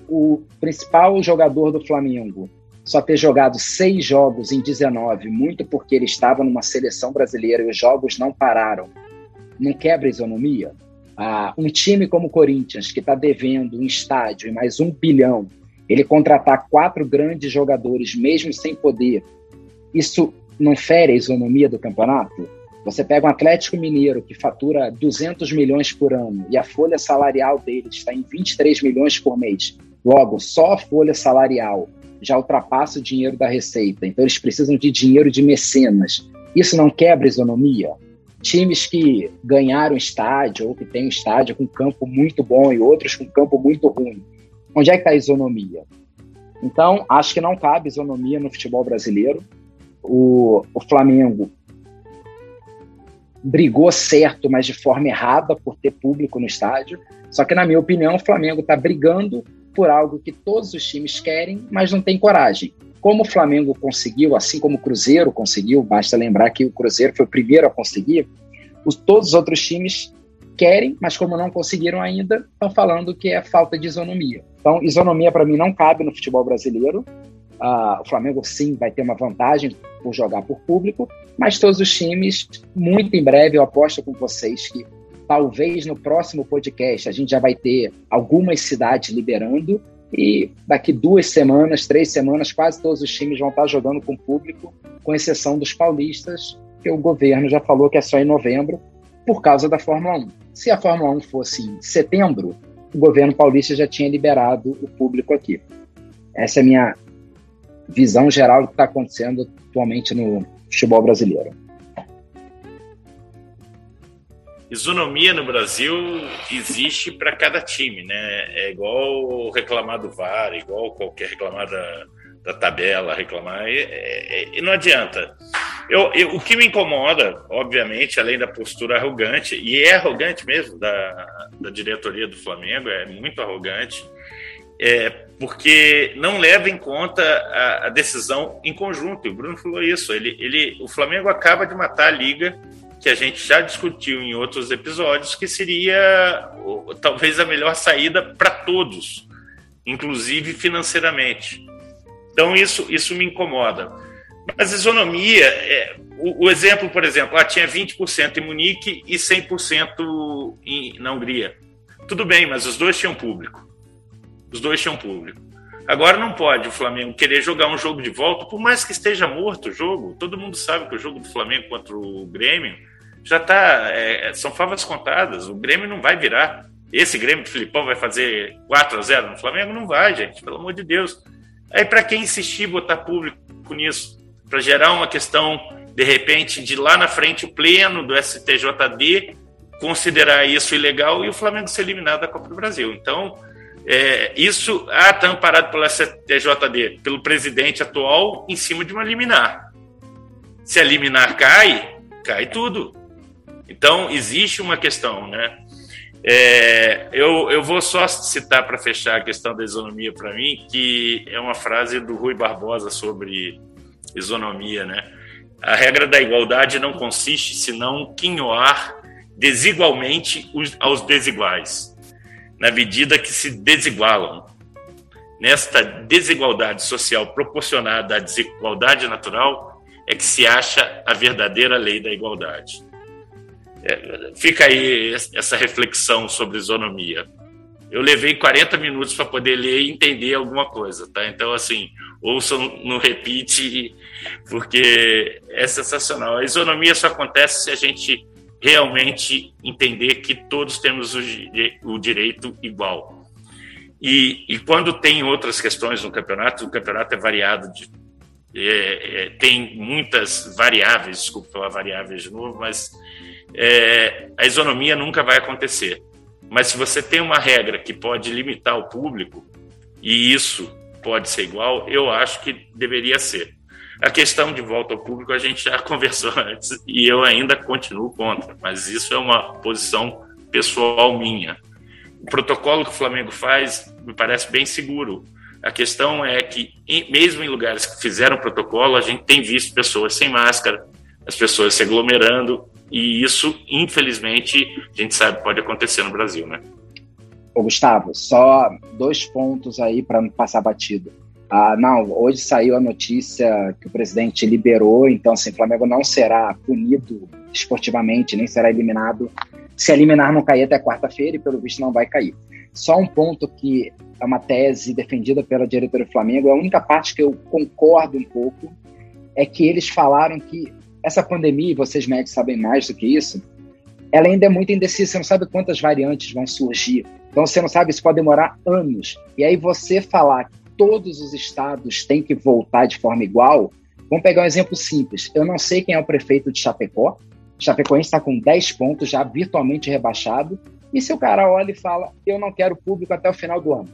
o principal jogador do Flamengo só ter jogado seis jogos em 19, muito porque ele estava numa seleção brasileira e os jogos não pararam, não quebra isonomia? Ah, um time como o Corinthians, que está devendo um estádio e mais um bilhão, ele contratar quatro grandes jogadores, mesmo sem poder, isso não fere a isonomia do campeonato? Você pega um Atlético Mineiro que fatura 200 milhões por ano e a folha salarial dele está em 23 milhões por mês. Logo, só a folha salarial já ultrapassa o dinheiro da receita. Então, eles precisam de dinheiro de mecenas. Isso não quebra a isonomia? Times que ganharam estádio ou que têm um estádio com campo muito bom e outros com campo muito ruim. Onde é que está a isonomia? Então, acho que não cabe isonomia no futebol brasileiro. O, o Flamengo brigou certo, mas de forma errada por ter público no estádio. Só que, na minha opinião, o Flamengo está brigando por algo que todos os times querem, mas não tem coragem. Como o Flamengo conseguiu, assim como o Cruzeiro conseguiu, basta lembrar que o Cruzeiro foi o primeiro a conseguir, os, todos os outros times querem, mas como não conseguiram ainda, estão falando que é falta de isonomia. Então, isonomia para mim não cabe no futebol brasileiro. Uh, o Flamengo sim vai ter uma vantagem por jogar por público, mas todos os times, muito em breve, eu aposto com vocês que talvez no próximo podcast a gente já vai ter algumas cidades liberando e daqui duas semanas, três semanas, quase todos os times vão estar jogando com público, com exceção dos paulistas, que o governo já falou que é só em novembro, por causa da Fórmula 1. Se a Fórmula 1 fosse em setembro, o governo paulista já tinha liberado o público aqui. Essa é a minha visão geral do que está acontecendo atualmente no futebol brasileiro. Isonomia no Brasil existe para cada time, né? É igual reclamar do VAR, igual qualquer reclamar da, da tabela, reclamar, e, e, e não adianta. Eu, eu, o que me incomoda, obviamente, além da postura arrogante, e é arrogante mesmo da, da diretoria do Flamengo, é muito arrogante, é porque não leva em conta a, a decisão em conjunto. O Bruno falou isso. Ele, ele, o Flamengo acaba de matar a liga que a gente já discutiu em outros episódios, que seria talvez a melhor saída para todos, inclusive financeiramente. Então isso, isso me incomoda. Mas isonomia, é, o, o, exemplo, por exemplo, lá tinha 20% em Munique e 100% em, na Hungria. Tudo bem, mas os dois tinham público. Os dois tinham público. Agora não pode o Flamengo querer jogar um jogo de volta, por mais que esteja morto o jogo. Todo mundo sabe que o jogo do Flamengo contra o Grêmio já está. É, são favas contadas. O Grêmio não vai virar. Esse Grêmio do Filipão vai fazer 4 a 0 no Flamengo? Não vai, gente, pelo amor de Deus. Aí, para quem insistir botar público nisso, para gerar uma questão, de repente, de lá na frente, o pleno do STJD considerar isso ilegal e o Flamengo ser eliminado da Copa do Brasil. Então, é, isso ah, está amparado pelo STJD, pelo presidente atual, em cima de uma liminar. Se a liminar cai, cai tudo. Então, existe uma questão, né? É, eu, eu vou só citar para fechar a questão da isonomia para mim, que é uma frase do Rui Barbosa sobre isonomia, né? A regra da igualdade não consiste senão quinhoar desigualmente aos desiguais na medida que se desigualam. Nesta desigualdade social proporcionada à desigualdade natural é que se acha a verdadeira lei da igualdade. É, fica aí essa reflexão sobre isonomia. Eu levei 40 minutos para poder ler e entender alguma coisa, tá? Então, assim, ouçam no repeat, porque é sensacional. A isonomia só acontece se a gente realmente entender que todos temos o, o direito igual. E, e, quando tem outras questões no campeonato, o campeonato é variado de, é, é, tem muitas variáveis, desculpa falar variáveis de novo, mas é, a isonomia nunca vai acontecer. Mas se você tem uma regra que pode limitar o público, e isso pode ser igual, eu acho que deveria ser. A questão de volta ao público a gente já conversou antes e eu ainda continuo contra, mas isso é uma posição pessoal minha. O protocolo que o Flamengo faz me parece bem seguro. A questão é que, mesmo em lugares que fizeram protocolo, a gente tem visto pessoas sem máscara, as pessoas se aglomerando, e isso, infelizmente, a gente sabe pode acontecer no Brasil, né? Ô, Gustavo, só dois pontos aí para não passar batido. Ah, não, hoje saiu a notícia que o presidente liberou, então assim, o Flamengo não será punido esportivamente, nem será eliminado. Se eliminar não cair até quarta-feira e pelo visto não vai cair. Só um ponto que é uma tese defendida pela diretoria do Flamengo, a única parte que eu concordo um pouco é que eles falaram que essa pandemia, vocês médicos sabem mais do que isso, ela ainda é muito indecisa, você não sabe quantas variantes vão surgir. Então você não sabe, isso pode demorar anos. E aí você falar que todos os estados têm que voltar de forma igual, vamos pegar um exemplo simples. Eu não sei quem é o prefeito de Chapecó. Chapecoense está com 10 pontos, já virtualmente rebaixado. E se o cara olha e fala, eu não quero público até o final do ano.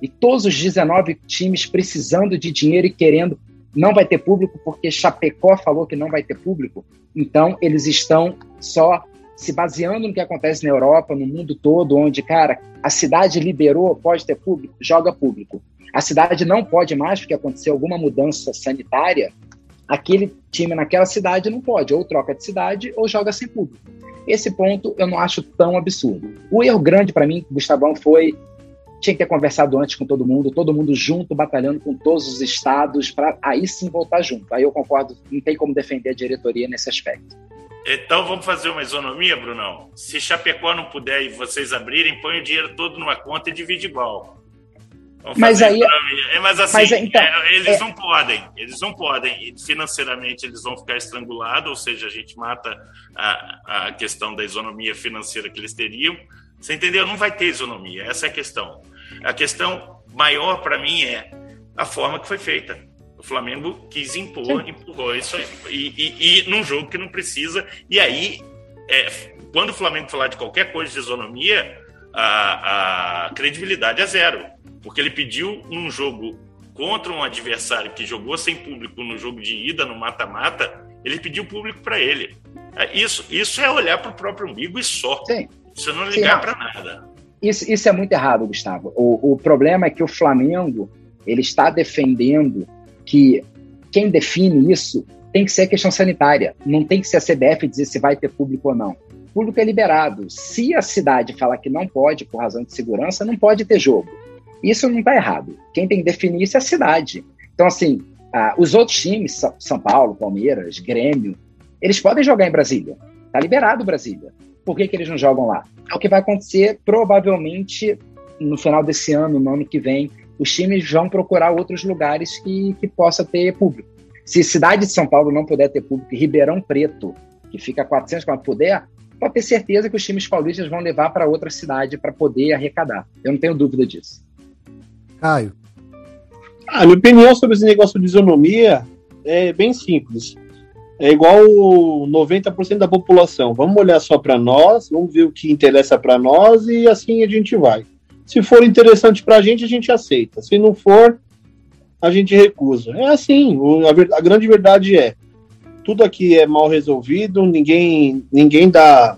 E todos os 19 times precisando de dinheiro e querendo, não vai ter público porque Chapecó falou que não vai ter público. Então, eles estão só se baseando no que acontece na Europa, no mundo todo, onde, cara, a cidade liberou, pode ter público, joga público. A cidade não pode mais, porque aconteceu alguma mudança sanitária, aquele time naquela cidade não pode, ou troca de cidade ou joga sem público. Esse ponto eu não acho tão absurdo. O erro grande para mim, Gustavão, foi tinha que ter conversado antes com todo mundo, todo mundo junto, batalhando com todos os estados, para aí sim voltar junto. Aí eu concordo, não tem como defender a diretoria nesse aspecto. Então vamos fazer uma isonomia, Brunão? Se Chapecó não puder e vocês abrirem, põe o dinheiro todo numa conta e divide igual. Vamos mas aí, é, mas assim, mas, então, é, eles é... não podem, eles não podem. Financeiramente eles vão ficar estrangulados, ou seja, a gente mata a, a questão da isonomia financeira que eles teriam. Você entendeu? Não vai ter isonomia, essa é a questão. A questão maior para mim é a forma que foi feita. O Flamengo quis impor, Sim. empurrou isso aí. E, e, e, num jogo que não precisa. E aí, é, quando o Flamengo falar de qualquer coisa de isonomia, a, a credibilidade é zero. Porque ele pediu num jogo contra um adversário que jogou sem público no jogo de ida, no mata-mata, ele pediu público para ele. É, isso, isso é olhar para o próprio umbigo e só. Sim. Isso não ligar para nada. Isso, isso é muito errado, Gustavo. O, o problema é que o Flamengo ele está defendendo que quem define isso tem que ser a questão sanitária. Não tem que ser a CBF dizer se vai ter público ou não. O público é liberado. Se a cidade falar que não pode, por razão de segurança, não pode ter jogo. Isso não está errado. Quem tem que definir isso é a cidade. Então, assim, ah, os outros times, São Paulo, Palmeiras, Grêmio, eles podem jogar em Brasília. Está liberado Brasília. Por que, que eles não jogam lá? É o que vai acontecer provavelmente no final desse ano, no ano que vem, os times vão procurar outros lugares que, que possa ter público. Se cidade de São Paulo não puder ter público, Ribeirão Preto, que fica a 400 km, puder, pode ter certeza que os times paulistas vão levar para outra cidade para poder arrecadar. Eu não tenho dúvida disso. Caio. A minha opinião sobre esse negócio de isonomia é bem simples. É igual 90% da população. Vamos olhar só para nós, vamos ver o que interessa para nós e assim a gente vai. Se for interessante para a gente, a gente aceita. Se não for, a gente recusa. É assim. A, a, grande verdade é: tudo aqui é mal resolvido, ninguém, ninguém dá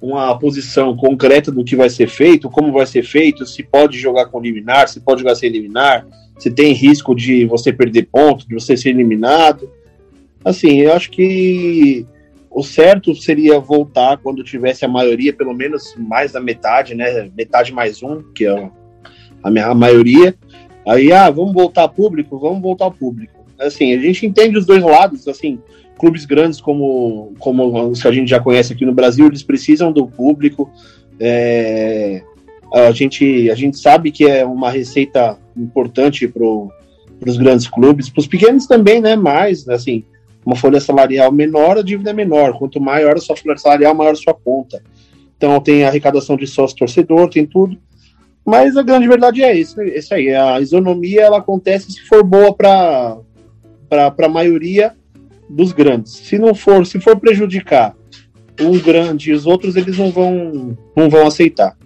uma posição concreta do que vai ser feito, como vai ser feito, se pode jogar com liminar, se pode jogar sem liminar, se tem risco de você perder ponto, de você ser eliminado. Assim, eu acho que o certo seria voltar quando tivesse a maioria, pelo menos mais da metade, né? Metade mais um, que é a, minha, a maioria. Aí, ah, vamos voltar público? Vamos voltar público. Assim, a gente entende os dois lados, assim, clubes grandes como, como os que a gente já conhece aqui no Brasil, eles precisam do público. É, a, gente, a gente sabe que é uma receita importante para os grandes clubes, para os pequenos também, né? Mais, assim, uma folha salarial menor, a dívida é menor. Quanto maior a sua folha salarial, maior a sua conta. Então tem arrecadação de sócio torcedor, tem tudo. Mas a grande verdade é isso, isso aí. A isonomia ela acontece se for boa para para a maioria dos grandes. Se não for, se for prejudicar um grande e os outros, eles não vão, não vão aceitar.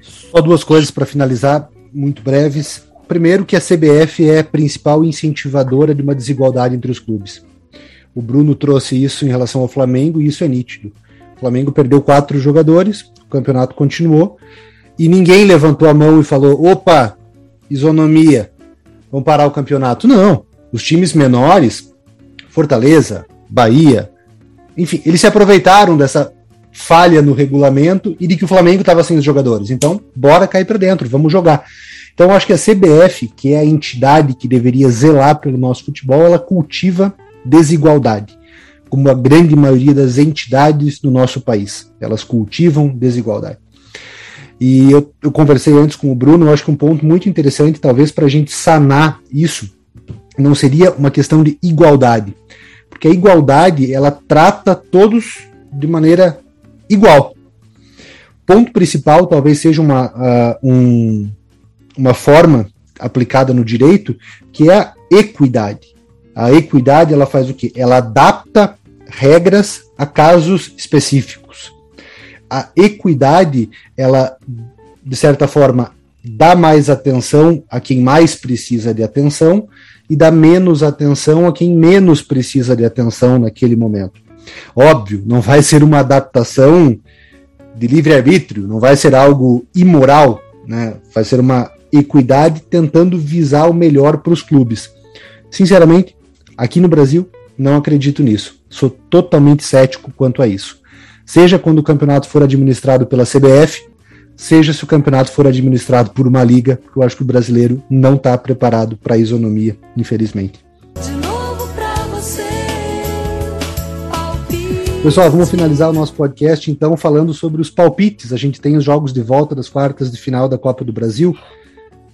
Só duas coisas para finalizar, muito breves. Primeiro, que a CBF é a principal incentivadora de uma desigualdade entre os clubes. O Bruno trouxe isso em relação ao Flamengo e isso é nítido. O Flamengo perdeu quatro jogadores, o campeonato continuou e ninguém levantou a mão e falou: opa, isonomia, vamos parar o campeonato. Não. Os times menores, Fortaleza, Bahia, enfim, eles se aproveitaram dessa falha no regulamento e de que o Flamengo estava sem os jogadores. Então, bora cair para dentro, vamos jogar. Então, acho que a CBF, que é a entidade que deveria zelar pelo nosso futebol, ela cultiva desigualdade, como a grande maioria das entidades do nosso país. Elas cultivam desigualdade. E eu, eu conversei antes com o Bruno, acho que um ponto muito interessante, talvez para a gente sanar isso, não seria uma questão de igualdade, porque a igualdade ela trata todos de maneira igual. Ponto principal talvez seja uma, uh, um, uma forma aplicada no direito que é a equidade. A equidade ela faz o quê? Ela adapta regras a casos específicos. A equidade ela de certa forma dá mais atenção a quem mais precisa de atenção e dá menos atenção a quem menos precisa de atenção naquele momento. Óbvio, não vai ser uma adaptação de livre-arbítrio, não vai ser algo imoral, né? vai ser uma equidade tentando visar o melhor para os clubes. Sinceramente, aqui no Brasil, não acredito nisso. Sou totalmente cético quanto a isso. Seja quando o campeonato for administrado pela CBF, seja se o campeonato for administrado por uma liga, porque eu acho que o brasileiro não está preparado para a isonomia, infelizmente. Pessoal, vamos finalizar o nosso podcast então falando sobre os palpites. A gente tem os jogos de volta das quartas de final da Copa do Brasil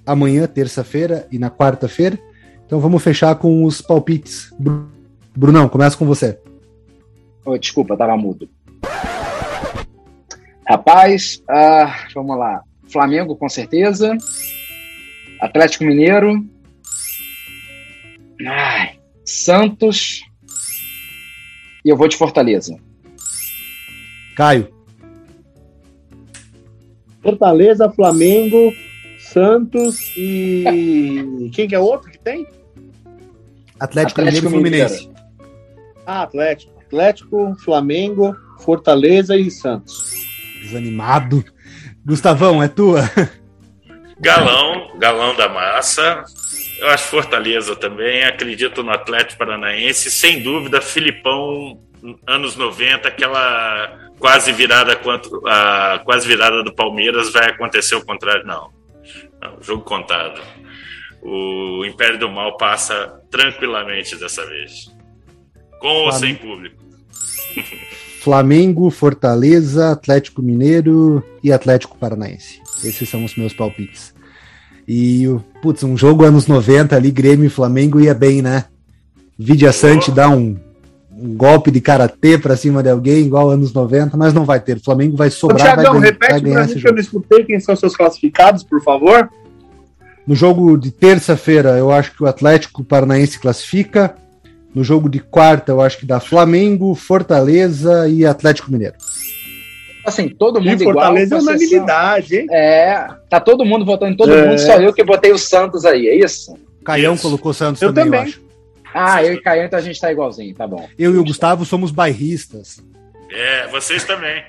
amanhã, terça-feira, e na quarta-feira. Então vamos fechar com os palpites. Brunão, começa com você. Oh, desculpa, tava mudo. Rapaz, uh, vamos lá. Flamengo, com certeza. Atlético Mineiro. Ai, Santos. E eu vou de Fortaleza. Caio. Fortaleza, Flamengo, Santos e. Quem que é outro que tem? Atlético, Atlético Mineiro e Fluminense. Ah, Atlético. Atlético, Flamengo, Fortaleza e Santos. Desanimado. Gustavão, é tua? Galão, galão da massa. Eu acho Fortaleza também. Acredito no Atlético Paranaense. Sem dúvida, Filipão, anos 90, aquela quase virada contra a quase virada do Palmeiras vai acontecer o contrário. Não. Não, jogo contado. O Império do Mal passa tranquilamente dessa vez. Com ou sem público. Flamengo, Fortaleza, Atlético Mineiro e Atlético Paranaense. Esses são os meus palpites. E, putz, um jogo anos 90 ali, Grêmio e Flamengo ia bem, né? Vidia Sante dá um, um, golpe de karatê pra cima de alguém, igual anos 90, mas não vai ter. O Flamengo vai sobrar. Ô, Thiagão, vai repete vai ganhar pra mim que eu não escutei quem são seus classificados, por favor. No jogo de terça-feira, eu acho que o Atlético Paranaense classifica. No jogo de quarta, eu acho que dá Flamengo, Fortaleza e Atlético Mineiro. Assim, todo mundo e Fortaleza igual. Fortaleza é unanimidade, hein? É, tá todo mundo votando em todo é. mundo, só eu que botei o Santos aí, é isso? Caião isso. colocou o Santos eu também, também. eu acho. Ah, eu e Caião, então a gente tá igualzinho, tá bom. Eu e o Gustavo somos bairristas. É, vocês também.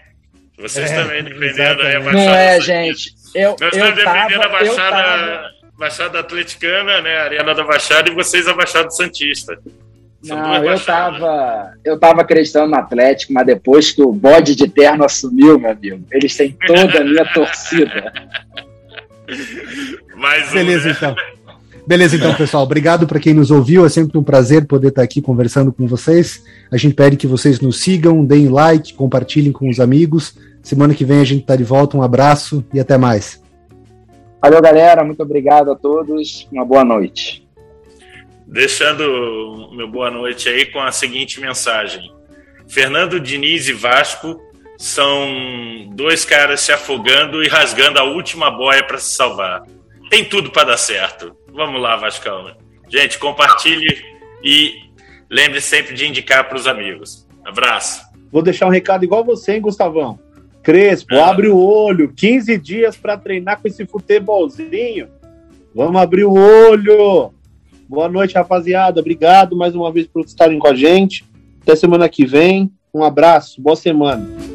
Vocês é, também, defendendo aí a Baixada. Não é, gente. Eu, Nós eu estamos defendendo tava, a Baixada, Baixada Atleticana, né? A Arena da Baixada, e vocês a Baixada Santista. Não, eu tava, eu tava acreditando no Atlético, mas depois que o bode de terno assumiu, meu amigo, eles têm toda a minha torcida. Mais Beleza, um, né? então. Beleza, então, pessoal. Obrigado para quem nos ouviu. É sempre um prazer poder estar aqui conversando com vocês. A gente pede que vocês nos sigam, deem like, compartilhem com os amigos. Semana que vem a gente está de volta. Um abraço e até mais. Valeu, galera. Muito obrigado a todos. Uma boa noite deixando meu boa noite aí com a seguinte mensagem: Fernando Diniz e Vasco são dois caras se afogando e rasgando a última boia para se salvar. Tem tudo para dar certo. Vamos lá, Vascão. Gente, compartilhe e lembre sempre de indicar para os amigos. Abraço. Vou deixar um recado igual você, hein, Gustavão? Crespo, é. abre o olho. 15 dias para treinar com esse futebolzinho. Vamos abrir o olho. Boa noite, rapaziada. Obrigado mais uma vez por estarem com a gente. Até semana que vem. Um abraço, boa semana.